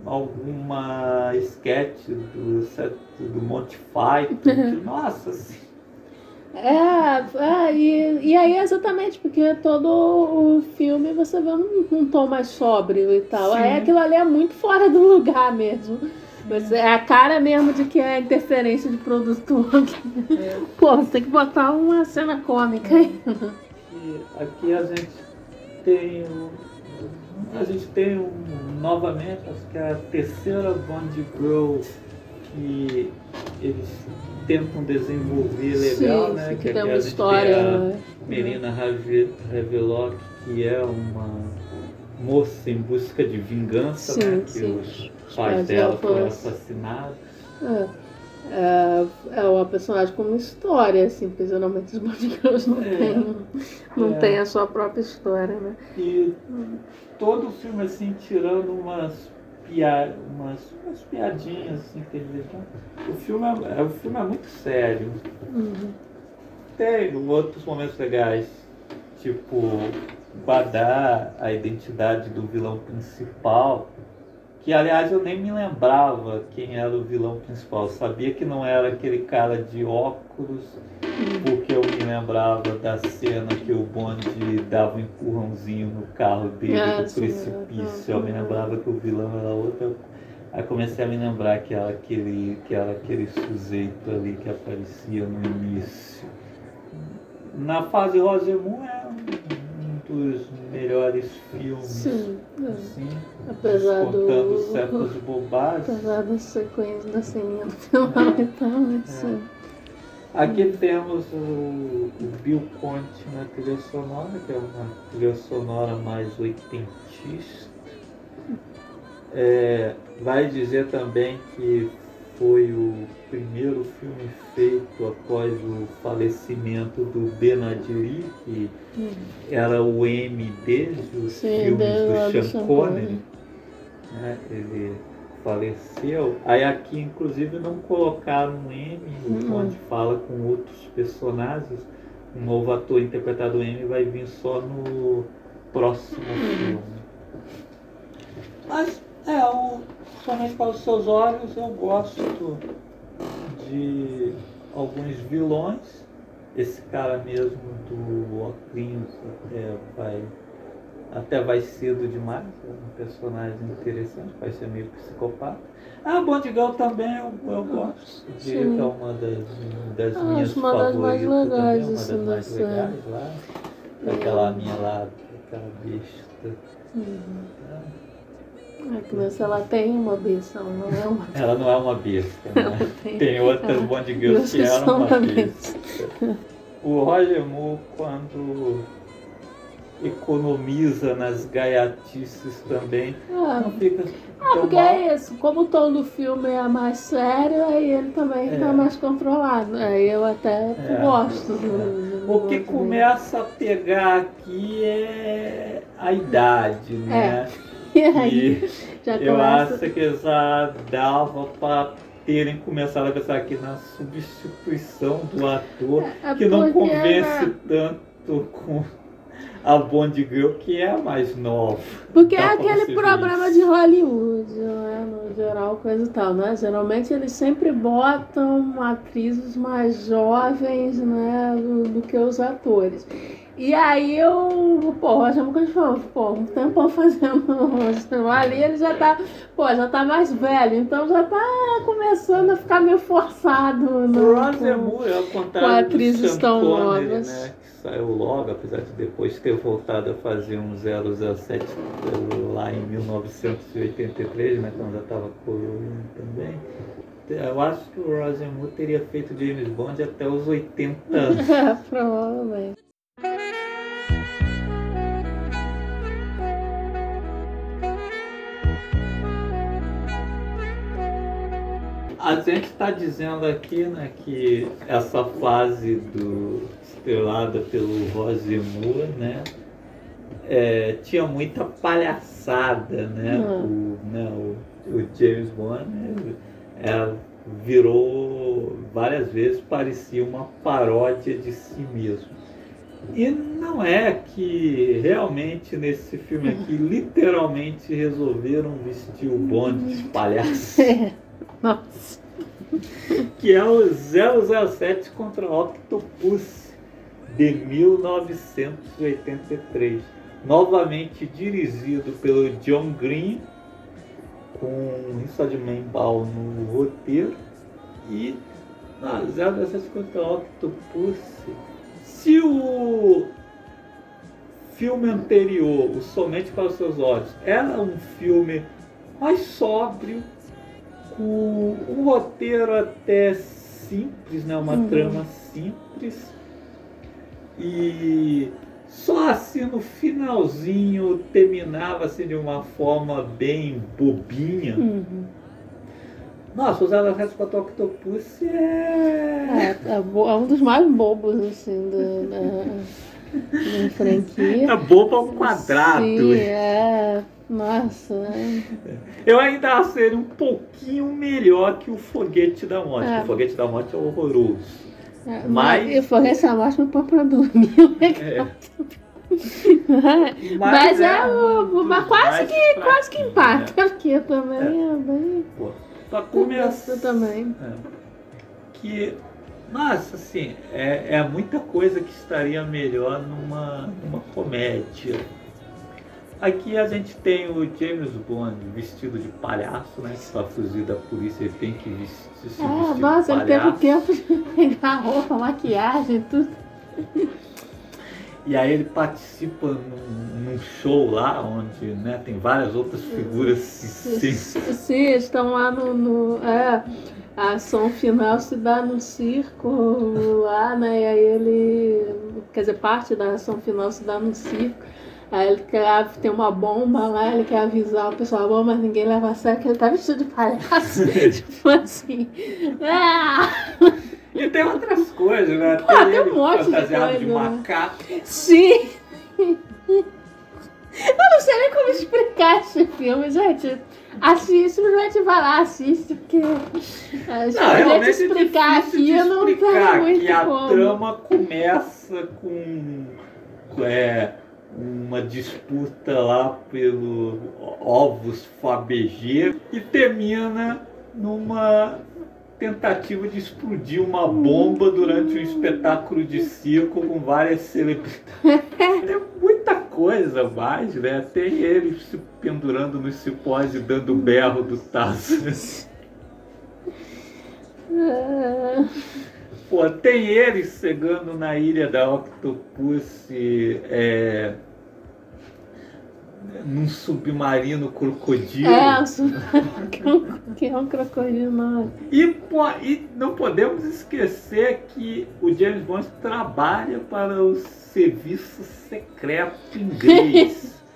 alguma sketch do, do Monty Python que, <laughs> nossa assim, É, é e, e aí é exatamente, porque todo o filme você vê um, um tom mais sóbrio e tal. Sim. Aí aquilo ali é muito fora do lugar mesmo. Você, é a cara mesmo de que é interferência de produtor. Pô, você tem que botar uma cena cômica aí. que aqui a gente tem um, a gente tem um, novamente acho que é a terceira Bond Girl que eles tentam desenvolver legal Sim, né que aqui tem uma história. a Melina Rave- Havelock que é uma moça em busca de vingança Sim, né que sim. os pais pais dela foram assassinados É, é, é uma personagem com uma história, assim, porque geralmente os Bond Girls não, É. tem, não É. tem a sua própria história, né? E todo o filme, assim, tirando umas, pia umas, umas piadinhas, assim, que eles deixam. O filme é, é- o filme é muito sério. Uhum. Tem outros momentos legais, tipo, guardar a identidade do vilão principal. Que, aliás, eu nem me lembrava quem era o vilão principal. Eu sabia que não era aquele cara de óculos, porque eu me lembrava da cena que o Bond dava um empurrãozinho no carro dele Ah, do precipício. Eu me lembrava que o vilão era outro. Aí comecei a me lembrar que era aquele, que era aquele sujeito ali que aparecia no início. Na fase Roger Moon é um dos melhores filmes. Sim. Assim, Apesar do- contando certas bobagens. apesar da sequência da ceninha do final e tal, É. sim. Aqui temos o, o Bill Conte na trilha sonora, que é uma trilha sonora mais oitentista. É, vai dizer também que foi o primeiro filme feito após o falecimento do Benadiri, que hum. era o M desde os Sim, filmes do Sean Connery. Né? Ele faleceu. Aí aqui, inclusive, não colocaram um M, uhum. onde fala com outros personagens. Um novo ator interpretado M vai vir só no próximo uhum. filme. Mas, é, o, somente para os seus olhos, eu gosto de alguns vilões. Esse cara mesmo do Oclinhos até vai até vai cedo demais, é um personagem interessante, vai ser meio psicopata. Ah, Bondigão também eu, eu gosto. De, é uma das, das ah, minhas uma favoritas. Das mais legais, também, uma das mais legais lá. Aquela minha lá, aquela besta. Uhum. A criança ela tem uma besta, ela não é uma <laughs> Ela não é uma besta. Né? tem, tem outras Bondigirls que eram uma besta. O Roger Moore, quando economiza nas gaiatices também. Ah, não fica ah porque mal. é isso. Como o tom do filme é mais sério, aí ele também está é. mais controlado. Aí eu até é. gosto. Do, do o que começa a pegar aqui é a idade, né? É. <laughs> E aí, e eu acho que já dava para terem começado a pensar aqui na substituição do ator, é, que não convence tanto com a Bond Girl, que é a mais nova. Porque é aquele problema de Hollywood, né? no geral, coisa e tal, né? Geralmente eles sempre botam atrizes mais jovens, né, do, do que os atores. E aí eu, pô, o Roger Lucas falou, pô, um tempo fazendo ali, ele já tá, pô, já tá mais velho, então já tá começando a ficar meio forçado. Né, o Roger Moore, ao contrário com atrizes tão novas. Né, que saiu logo, apesar de depois ter voltado a fazer um 007 lá em 1983, né, quando já estava coroando também. Eu acho que o Roger Moore teria feito James Bond até os 80 anos. <laughs> Provavelmente. A gente está dizendo aqui né, que essa fase do estrelada pelo Roger Moore, né, é, tinha muita palhaçada, né? Uhum. O, né o, o, James Bond né, é, virou várias vezes parecia uma paródia de si mesmo. E não é que realmente nesse filme aqui <laughs> literalmente resolveram vestir o Bond de <laughs> palhaço. <laughs> Nossa. que é o 007 contra Octopus de 1983. Novamente dirigido pelo John Green, com Richard Membal no roteiro. E ah, 007 contra Octopus. Se o filme anterior, o Somente para os Seus Olhos, era um filme mais sóbrio, com um roteiro até simples, né? uma uhum. trama simples. E só assim no finalzinho terminava assim de uma forma bem bobinha. Uhum. Nossa, o Zero Resto para Octopus é... É, é... é, um dos mais bobos, assim, da, da, da franquia. É bobo ao quadrado. Sim, é. Nossa. Eu ainda acho ele um pouquinho melhor que o Foguete da Morte. É. O Foguete da Morte é horroroso. É, mas... E o Foguete da Morte me põe pra dormir. É. <laughs> mas, mas, é, é uma, quase que, quase que empata, né? porque também é, é bem. Pô, pra começar. também. É. Que nossa, assim, é, é muita coisa que estaria melhor numa, numa comédia. Aqui a gente tem o James Bond vestido de palhaço, né? Para fugir da polícia ele tem que vestir, se é, vestir nossa, ele teve tempo de <laughs> pegar roupa, maquiagem, tudo. E aí ele participa num, num, show lá, onde né, tem várias outras figuras. Sim, sim estão lá no, no é, a ação final se dá no circo lá, né? E aí ele, quer dizer, parte da ação final se dá no circo. Aí ele quer, tem uma bomba lá, ele quer avisar o pessoal, bom, mas ninguém leva a sério que ele tá vestido de palhaço. <laughs> tipo assim. Ah! E tem outras coisas, né? Pô, tem um ele monte de coisa, de né? macaco. Sim! Eu não sei nem como explicar esse filme, gente. Assiste, simplesmente vai lá, assiste, porque. A gente Não, realmente explicar é aqui de não tem muito que a como. trama começa com é, uma disputa lá pelo ovos Fabergé e termina numa tentativa de explodir uma bomba durante um espetáculo de circo com várias celebridades. Tem <laughs> muita coisa mais, né? Tem ele se pendurando nos cipós e dando berro do. Ah, <laughs> Pô, tem ele chegando na ilha da Octopus é, num submarino crocodilo. É, <laughs> que é um- crocodilo, não. E, pô, e não podemos esquecer que o James Bond trabalha para o serviço secreto inglês. <laughs>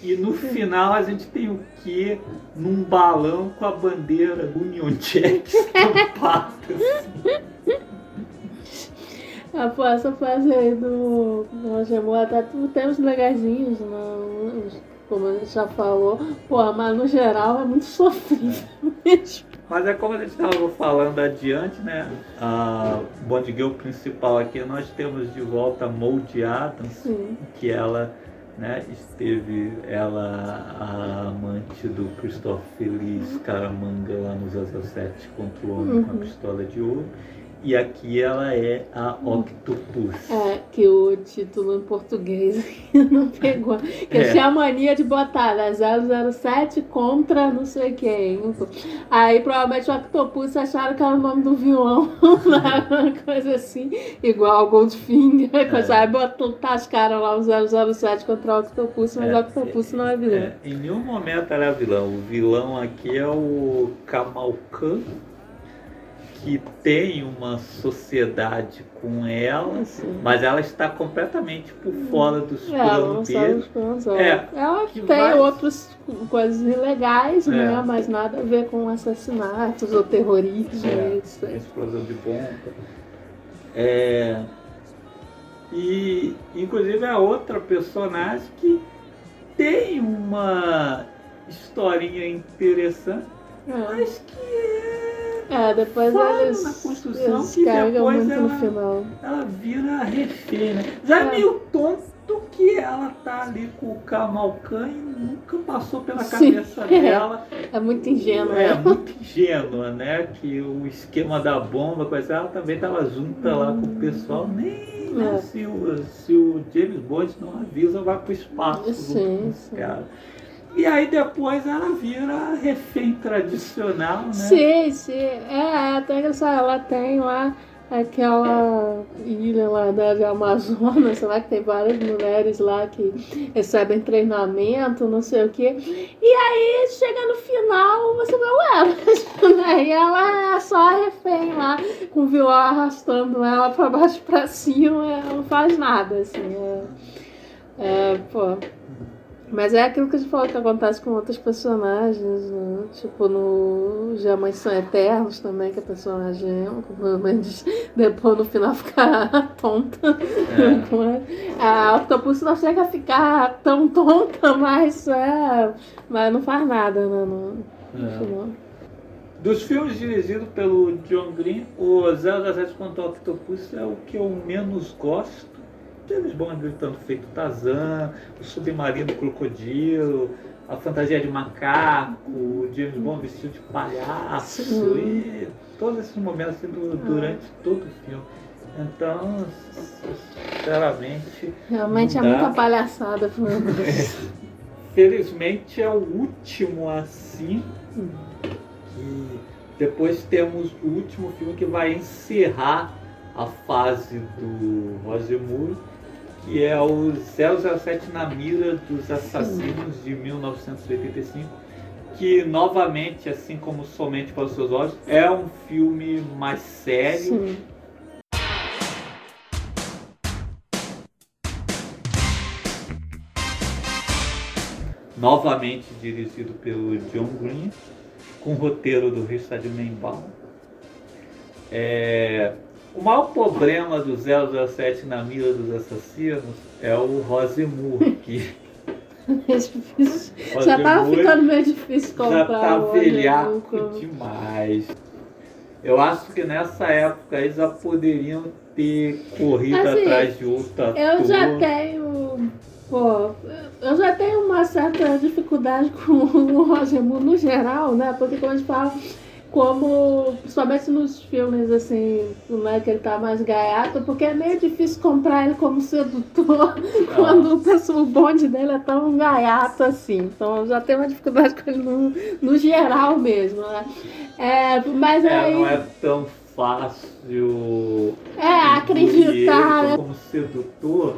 E no final a gente tem o quê? Num balão com a bandeira Union Jack <laughs> estampada. assim. Pô, essa frase aí do do Roger Moore até tu- tem uns legazinhos, não, como a gente já falou. Pô, mas no geral é muito sofrível <laughs> mesmo. Mas é como a gente estava falando adiante, né? A Bond Girl principal aqui, nós temos de volta a Adams, Sim. que ela né, esteve, ela a amante do Christopher Lee Scaramanga lá no 007 contra o homem com a Uhum. pistola de ouro. E aqui ela é a Octopus. É, que o título em português <laughs> não pegou. Que É. tinha a mania de botar né, 007 contra não sei quem. Aí provavelmente o Octopus acharam que era o nome do vilão. <laughs> uma coisa assim. Igual Goldfinger. É. Aí botou tascaram lá o 007 contra o Octopus, mas É, o Octopus não é vilão. É, em nenhum momento ela é vilão. O vilão aqui é o Kamal Khan, que tem uma sociedade com ela, Sim. mas ela está completamente por fora dos É, ela não planos sabe dele. os planos. É, Ela, tem vai- outras coisas ilegais, É. né? Mas nada a ver com assassinatos ou terrorismo. É, isso aí. explosão de bomba. É, e inclusive é outra personagem que tem uma historinha interessante, É. mas que é, É, depois eles, na construção que depois muito no ela- final. ela vira refém, né? Já é É. meio tonto que ela tá ali com o Kamal Khan e nunca passou pela Sim. cabeça <laughs> dela. É muito ingênuo, É né? muito ingênua, né? Que o esquema da bomba, coisa, ela também estava junta lá com o pessoal. Nem É. se, o, se o James Bond não avisa, vai pro espaço. Sim, com os sim. caras. E aí depois ela vira refém tradicional, né? Sim, sim. É, até engraçado. Ela tem lá aquela ilha lá da Amazonas, sei lá, que tem várias mulheres lá que recebem treinamento, não sei o quê. E aí, chega no final, você vê, ué, né? E ela é só refém lá, com o vilão arrastando ela pra baixo e pra cima, ela não faz nada, assim. É, é, pô. Mas é aquilo que a gente falou que acontece com outros personagens, né? Tipo no Jamais São Eternos também, que a personagem normalmente <laughs> depois no final fica <laughs> tonta. É. A Octopus não chega a ficar tão tonta, mas é. Mas não faz nada, né? No, no É. final. Dos filmes dirigidos pelo John Green, o 007 contra o Octopus é o que eu menos gosto. James Bond gritando feito Tarzan, o submarino crocodilo, a fantasia de macaco, o James Bond vestido de palhaço Sim. e todos esses momentos assim, du- durante todo o filme. Então, sinceramente, Realmente é dá. muita palhaçada. pô. <laughs> felizmente é o último assim. E depois temos o último filme que vai encerrar a fase do Roger Moore, que é o 007 na mira dos assassinos de 1985, que novamente, assim como Somente para os seus olhos, é um filme mais sério, Sim. novamente dirigido pelo John Green, com roteiro do Richard Membaum. É, o maior problema do 007 na mira dos assassinos é o Rosemur, que <laughs> É difícil. Já tava ficando meio difícil comprar. já tá velhaco demais. Eu acho que nessa época eles já poderiam ter corrido Assim, atrás de outro ator. Eu já tenho. Pô, eu já tenho uma certa dificuldade com <laughs> o Roger Moore no geral, né? Porque como a gente fala, como, principalmente nos filmes, assim, né, que ele tá mais gaiato, porque é meio difícil comprar ele como sedutor <laughs> quando o, pessoal, o bonde dele é tão gaiato assim. Então eu já tenho uma dificuldade <laughs> com ele no, no geral mesmo, né? É, mas É, aí. não é tão fácil É, acreditar, né? como sedutor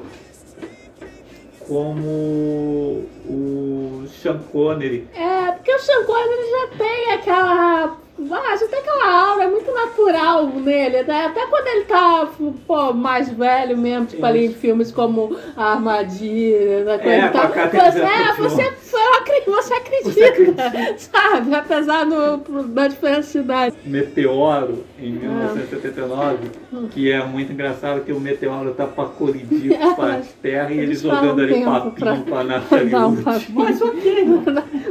como o Sean Connery. É, porque o Sean Connery já tem aquela. Ah, já tem aquela aura muito natural nele, né? Até quando ele tá, pô, mais velho mesmo, tipo ali em filmes como A Armadilha, né? Coisa É, e tal. com a Catherine Você, é, você, você acredita, <laughs> sabe? Apesar do, da diferença de idade. Meteoro, em Ah. 1979, Hum. que é muito engraçado que o meteoro tá pra colidir <laughs> É, com a mas Terra e ele eles jogando ali papinho pra- pra <laughs> Natalie Mas ok,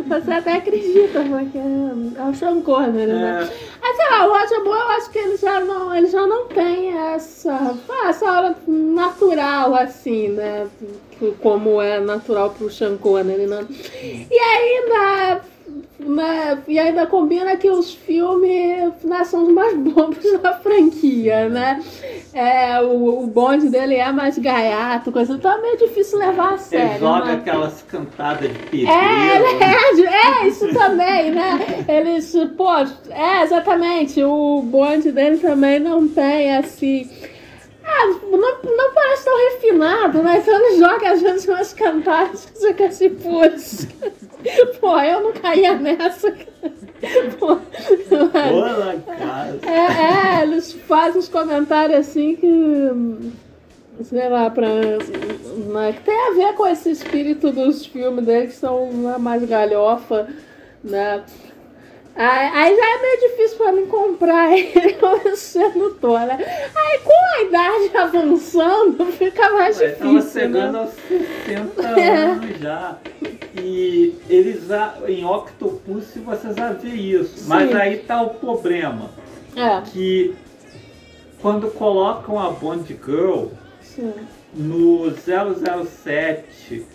Você até acredita, porque é o Sean Connery, né? É, Mas sei lá, o Roger Moore, eu acho que ele já não, ele já não tem essa, essa aura natural, assim, né? Que- Como é natural pro Sean Connery, né? E ainda, né, e ainda combina que os filmes né, são os mais bobos <laughs> da franquia, né? É, o, o bonde dele é mais gaiato, coisa, então é meio difícil levar a ele sério. joga né? aquelas cantadas de pedreiro. É, ele <laughs> é, é, isso também, né? Eles, pô, é, exatamente. O bonde dele também não tem, assim. Ah, não, não parece tão refinado, né? Então ele joga às vezes umas cantadas que fica assim, putz. <laughs> Pô, eu não caía nessa. <laughs> Pô, Olha, cara. é, é, eles fazem uns comentários assim que. Sei lá, pra. né, que tem a ver com esse espírito dos filmes dele, que são né, mais galhofa, né? Aí, já é meio difícil pra mim comprar ele <laughs> sedutor, né? Aí com a idade avançando, fica mais Ele tava difícil, chegando né? aos 60 <laughs> É. anos já. E eles já, em Octopus você já vê isso. Mas Sim. aí tá o problema. É, Que quando colocam a Bond Girl sim. no 007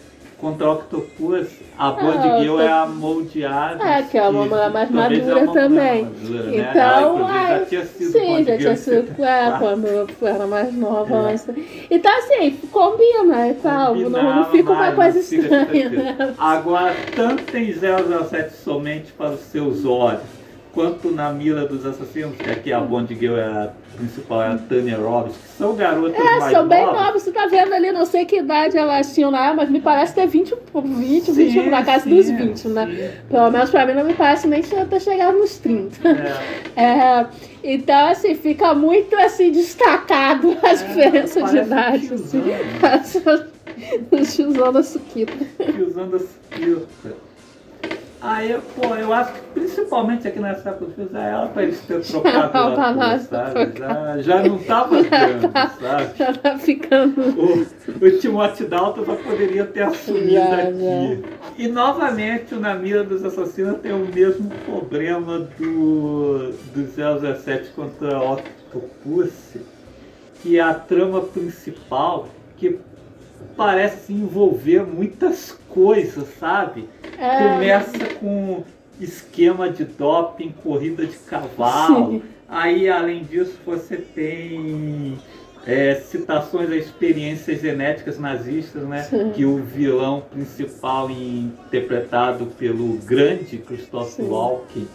contra Octopus, a Bond Ah, Girl tô- é a moldeada. É, que é uma mulher mais madura é também. né? Então, aí, já tinha sido sim, já tinha sido <laughs> é, 74. quando eu era mais nova. É. Mas... Então, assim, combina e tal. Não, não fica uma coisa estranha? Agora, tanto em 007 somente para os seus olhos, quanto na mira dos assassinos, que aqui a Bond Girl é a principal, é a Tanya Robbins, que são garotas É, mais são bem novas. Você tá vendo ali, não sei que idade elas tinham lá, mas me parece ter 20, 20 Sim, 21, na casa sim, dos 20, né? sim. Pelo menos pra mim não me parece nem que ter chegado nos 30. É, <laughs> É, então, assim, fica muito assim destacado a diferença de É, idade. Assim. tiozão, O <laughs> tiozão da Suquita. que usando a suquita. Aí, pô, eu acho que principalmente aqui do filme, é ela pra eles terem <laughs> trocado Ela o pra ator, nós sabe? Já, já não tava <laughs> dando, sabe? Já tá ficando. O, o Timothy Dalton já poderia ter assumido Já, aqui. E novamente o Na Mira dos Assassinos tem o mesmo problema do, do 017 contra Octopus, que é a trama principal que parece assim, envolver muitas coisas, sabe? É. Começa com esquema de doping, corrida de cavalo. Sim. Aí, além disso, você tem é, citações a experiências genéticas nazistas, né? Sim. Que o vilão principal, interpretado pelo grande Christoph. Walken,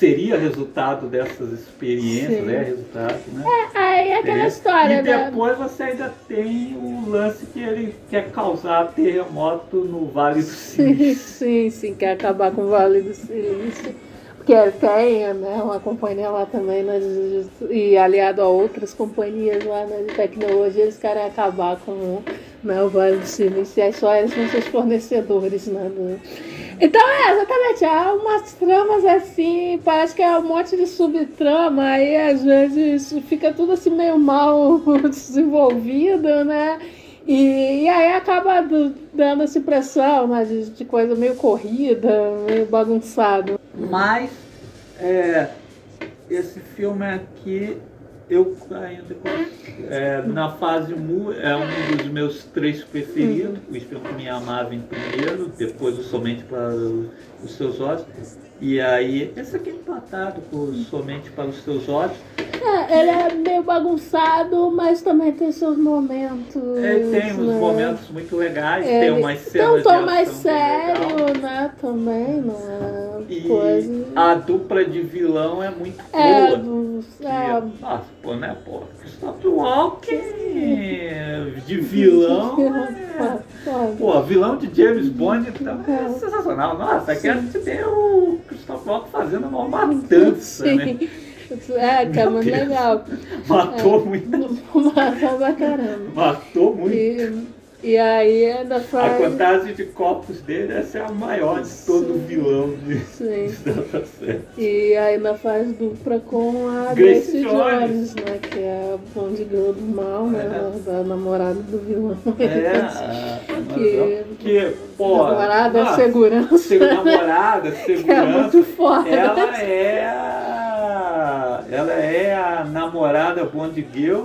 seria resultado dessas experiências, Sim. é resultado, né? Aí é aquela É. história, e depois você ainda tem o lance que ele quer causar terremoto no Vale do Silício. <laughs> sim, sim, quer acabar com o Vale do Silício. Porque tem né, uma companhia lá também, né, e aliado a outras companhias lá né, de tecnologia, eles querem acabar com né, o Vale do Silício. E aí só eles são seus fornecedores. Né, do- Então é, exatamente, há umas tramas assim, parece que é um monte de subtrama, aí às vezes fica tudo assim meio mal <laughs> desenvolvido, né? E, e aí acaba do- dando essa impressão né, de, de coisa meio corrida, meio bagunçado. Mas é, esse filme aqui, eu ainda é, na fase Mu é um dos meus três preferidos. O que me amava em primeiro, depois o Somente para os Seus Olhos. E aí, esse aqui é empatado por Somente para os Seus Olhos. É, ele é meio bagunçado, mas também tem seus momentos. Ele tem uns né? momentos muito legais, Ele tem umas tem cenas um de tom mais sério, legal. né? Também, não é E coisa. a dupla de vilão é muito É, boa. do- E, é, Nossa, pô, né, pô? Christopher Walken de vilão. <laughs> É... Pô, vilão de James Bond também é sensacional. Nossa, quero te ver o Walken fazendo uma matança, né? É, é Meu muito Deus. legal. Matou muita. <laughs> Massa pra caramba. Matou muito. E, e aí ainda A faz. contagem de copos dele, essa é a maior de todo vilão de Sim. série. E ainda faz dupla com a Grace Grace Jones. Jones, né? Que é a Bond Girl do mal, né? É. Da namorada do vilão. É, a- <laughs> a- Que- que, pô. namorada nossa, segurança. se- namorada, <laughs> Que é segurança. muito foda. Ela é a. Ela é a namorada Bond Girl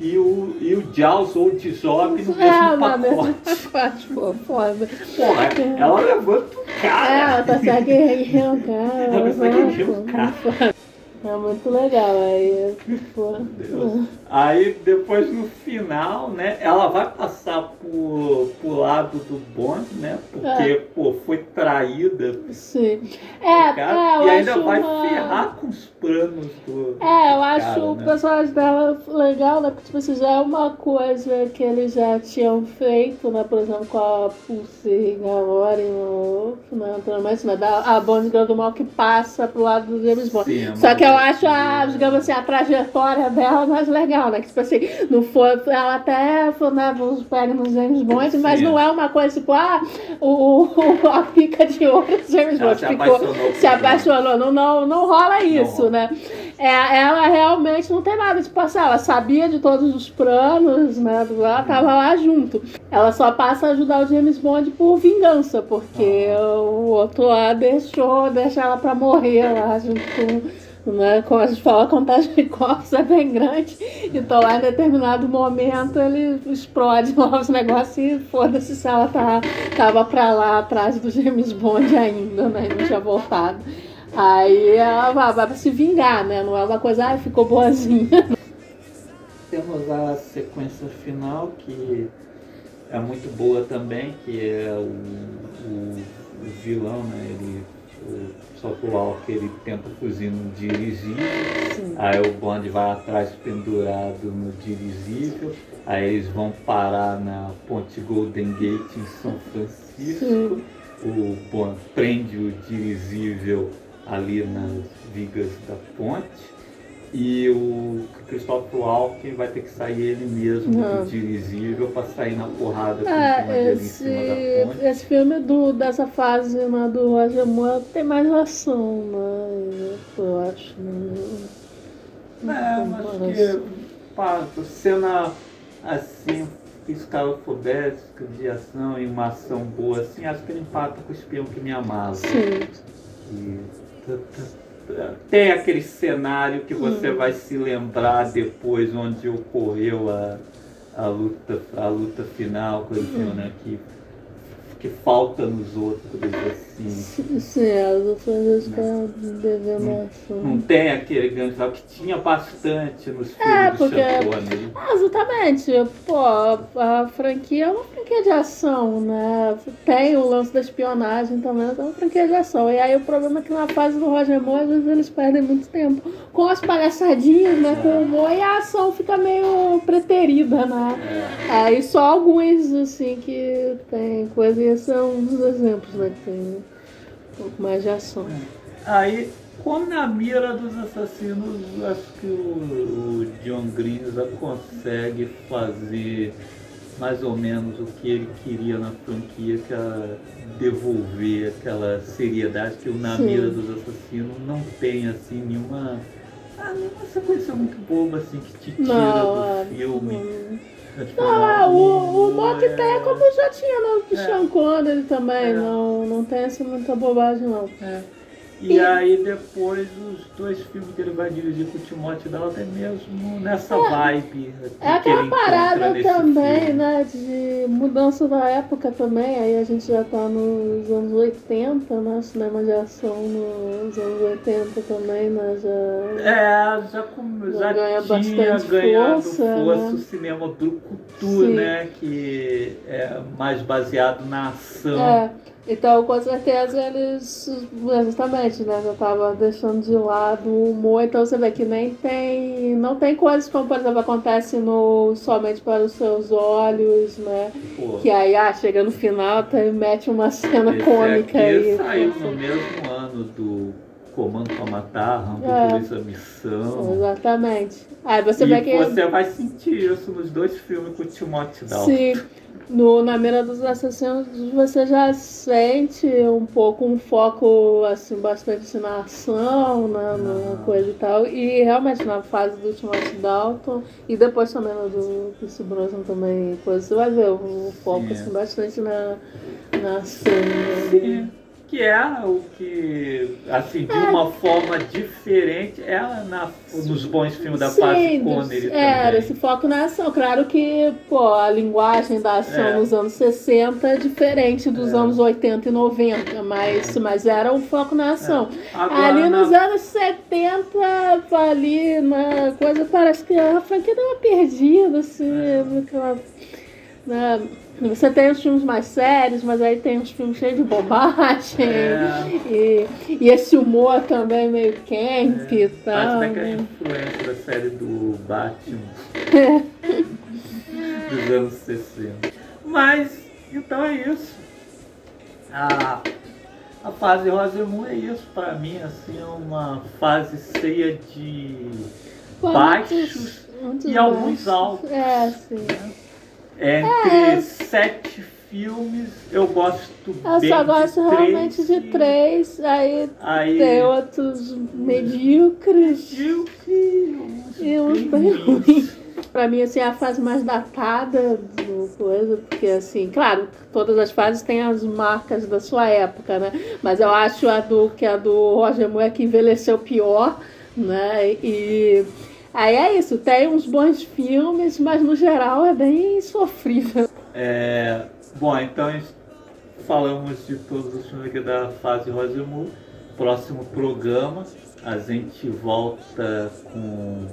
e o, e o Jaws ou o Tizop no mesmo É, pacote. pô, foda. Porra, ela levanta o É, cara. ela consegue rir o cara. Ela consegue rir o né, cara. É muito legal. Aí, pô. Aí depois no final, né, ela vai passar por, por lado do Bond, né? Porque, É. pô, foi traída. Sim. É, cara, é, e ainda vai uma... ferrar com os planos do. É, eu acho cara, o né? personagem dela legal, né? Porque tipo, assim, já é uma coisa que eles já tinham feito, né? Por exemplo, com a Pulse Galore no né, anteriormente, né? Da, a Bond Girl do Mal que passa pro lado do James Bond. Sim, Só que eu acho a, digamos assim, a trajetória dela mais legal, né? Que tipo assim, não foi. Ela até foi, né, nos pega no James Bond, mas Sim. não é uma coisa tipo, ah, o, o- a pica de ouro James Ela Bond se ficou. apaixonou Se apaixonou. Não, não, não rola isso, rola. né? É, ela realmente não tem nada de passar. Ela sabia de todos os planos, né? Ela tava lá junto. Ela só passa a ajudar o James Bond por vingança, porque o outro lá deixou, deixa ela pra morrer lá junto com. Né, como a gente fala, a contagem de corpos é bem grande. Então lá em determinado momento ele explode lá os negócios e foda-se se ela tá, tava pra lá atrás do James Bond ainda, né? Não tinha voltado. Aí ela vai, vai pra se vingar, né? Não é uma coisa, ai, ficou boazinha. Temos a sequência final que é muito boa também, que é o, o, o vilão, né? Ele, o Sokolal, que ele tenta fugir no dirigível, aí o Bond vai atrás pendurado no dirigível, aí eles vão parar na ponte Golden Gate em São Francisco, Sim. o Bond prende o dirigível ali nas vigas da ponte. E o Christopher Walken vai ter que sair ele mesmo Não. do dirigível para sair na porrada com É, em esse, cima da ponte. esse filme do, dessa fase né, do Roger Moore tem mais ação, né? Eu acho. Né? É, mas que pá, cena assim, escalafobética de ação e uma ação boa assim, acho que ele empata com o espião que me amava. Sim. E t- t- tem aquele cenário que você vai se lembrar depois onde ocorreu a, a luta a luta final coisa né? Que que falta nos outros assim Sim, sim, as outras vezes que eu devendo não tem aquele gancho lá que tinha bastante nos filmes É, do porque- Connery. Ah, exatamente. Pô, a franquia é uma franquia de ação, né? Tem o lance da espionagem também, mas é uma franquia de ação. E aí o problema é que na fase do Roger Moore, às vezes eles perdem muito tempo com as palhaçadinhas, né? Com o humor e a ação fica meio preterida, né? Aí só alguns, assim, que tem coisa, e esse é um dos exemplos, né? Que tem um pouco mais de ação. Aí, como na mira dos assassinos, acho que o, o John Green já consegue fazer mais ou menos o que ele queria na franquia, que era devolver aquela seriedade que o Na Sim. Mira dos Assassinos não tem assim nenhuma. Ah, nenhuma sequência muito boba assim que te tira Não, é, do filme. não. É tipo, Ah, o, o Mock tem é como já tinha no Sean Connery também, É. não, não tem essa muita bobagem não. É. E aí depois os dois filmes que ele vai dirigir com o Timóteo Dalton é mesmo nessa vibe. É que ele aquela parada também, filme. né, de mudança da época também, aí a gente já tá nos anos 80, né, cinema de ação nos anos 80 também, né, já... É, já, com, Já já ganha tinha bastante ganhado força, força né? o cinema brucutu, né? Que é mais baseado na ação. É, então com certeza eles, justamente, né, já tava deixando de lado o humor, então você vê que nem tem, não tem coisas como, por exemplo, acontece no Somente para os Seus Olhos, né, Pô, que aí, ah, chega no final, tá, e mete uma cena esse cômica aí. saiu assim. no mesmo ano do Comando para Matar, Rambo É. 2 A Missão. Exatamente. Aí você e vê que... você vai sentir isso nos dois filmes com o Timóteo Dalton. Sim, no, na Mira dos Assassinos você já sente um pouco um foco assim, bastante na ação, né, na Ah. coisa e tal. E realmente na fase do Timothy Dalton e depois também no do Pierce Brosnan também, coisa, você vai ver o foco Sim. assim, bastante na, na ação. né. Sim, que é o que, assim, de uma forma diferente, é na, nos bons filmes da Sim, Connery era também. esse foco na ação. Claro que pô, a linguagem da ação É. nos anos 60 é diferente dos É. anos 80 e 90, mas, mas era o foco na ação. Agora, ali na- nos anos 70, ali na coisa, parece que a franquia deu uma perdida, assim, É. aquela, né, Você tem os filmes mais sérios, mas aí tem uns filmes cheios de bobagem. É. E, e esse humor também meio camp e Acho tal. daquela né? influência da série do Batman <laughs> dos anos 60. Mas, então é isso. A, a fase Rosemont é isso pra mim, assim, é uma fase cheia de Pô, baixos muitos e alguns baixos. altos. É, sim. Entre É. sete filmes, eu gosto Eu bem só gosto de realmente de três, aí Aí, tem outros medíocres medíocre, uns e uns bem ruins. Pra mim, assim, é a fase mais datada do coisa, porque, assim, claro, todas as fases têm as marcas da sua época, né? Mas eu acho a do, que a do Roger Moore é que envelheceu pior, né? E aí é isso, tem uns bons filmes, mas no geral é bem sofrível. É, bom, então falamos de todos os filmes aqui da fase Rosemont. Próximo programa, a gente volta com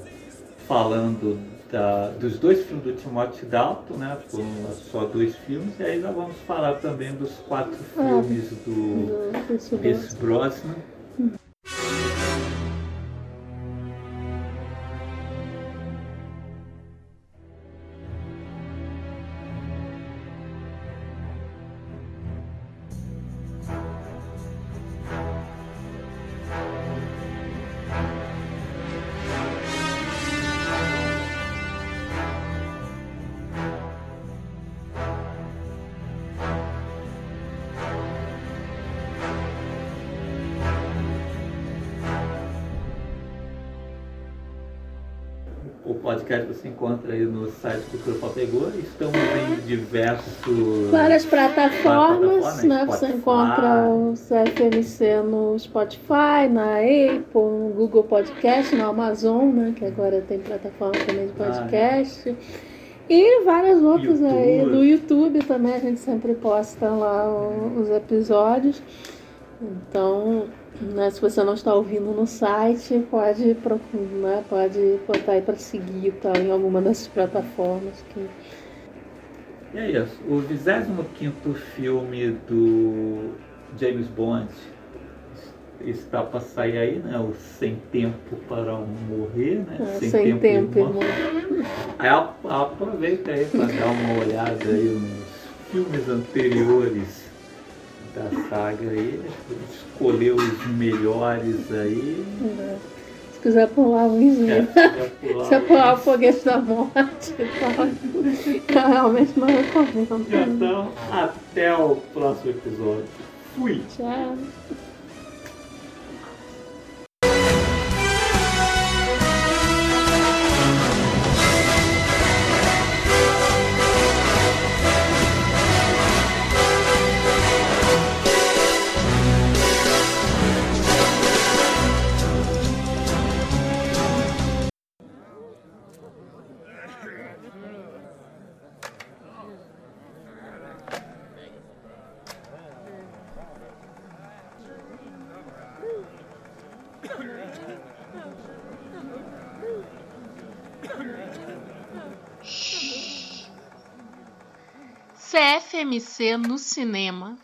falando da- dos dois filmes do Timothy Dalton, né? Foram só dois filmes, e aí nós vamos falar também dos quatro Ah. filmes do do- Pierce Brosnan. Podcast você encontra aí no site Cultura Papegô. Estamos em diversos. Várias plataformas, plataformas, né? Você encontra o CFMC no Spotify, na Apple, no Google Podcast, no Amazon, né? Que agora tem plataforma também de Ah, é. podcast. E várias outras aí. YouTube. No YouTube também a gente sempre posta lá os episódios. Então, né, se você não está ouvindo no site, pode, procurar, né, pode botar aí para seguir tá, em alguma dessas plataformas. Que... E é isso. O 25 filme do James Bond está para sair aí, né? O Sem Tempo para Morrer, né? Ah, sem tempo, irmão. irmão. Aí aproveita aí para dar uma olhada aí nos filmes anteriores da saga aí, escolher os melhores aí. É. quiser pular um É, Se eu pular o foguete da morte. Eu realmente não recomendo. Então, até o próximo episódio. Fui! Tchau. CFMC no cinema.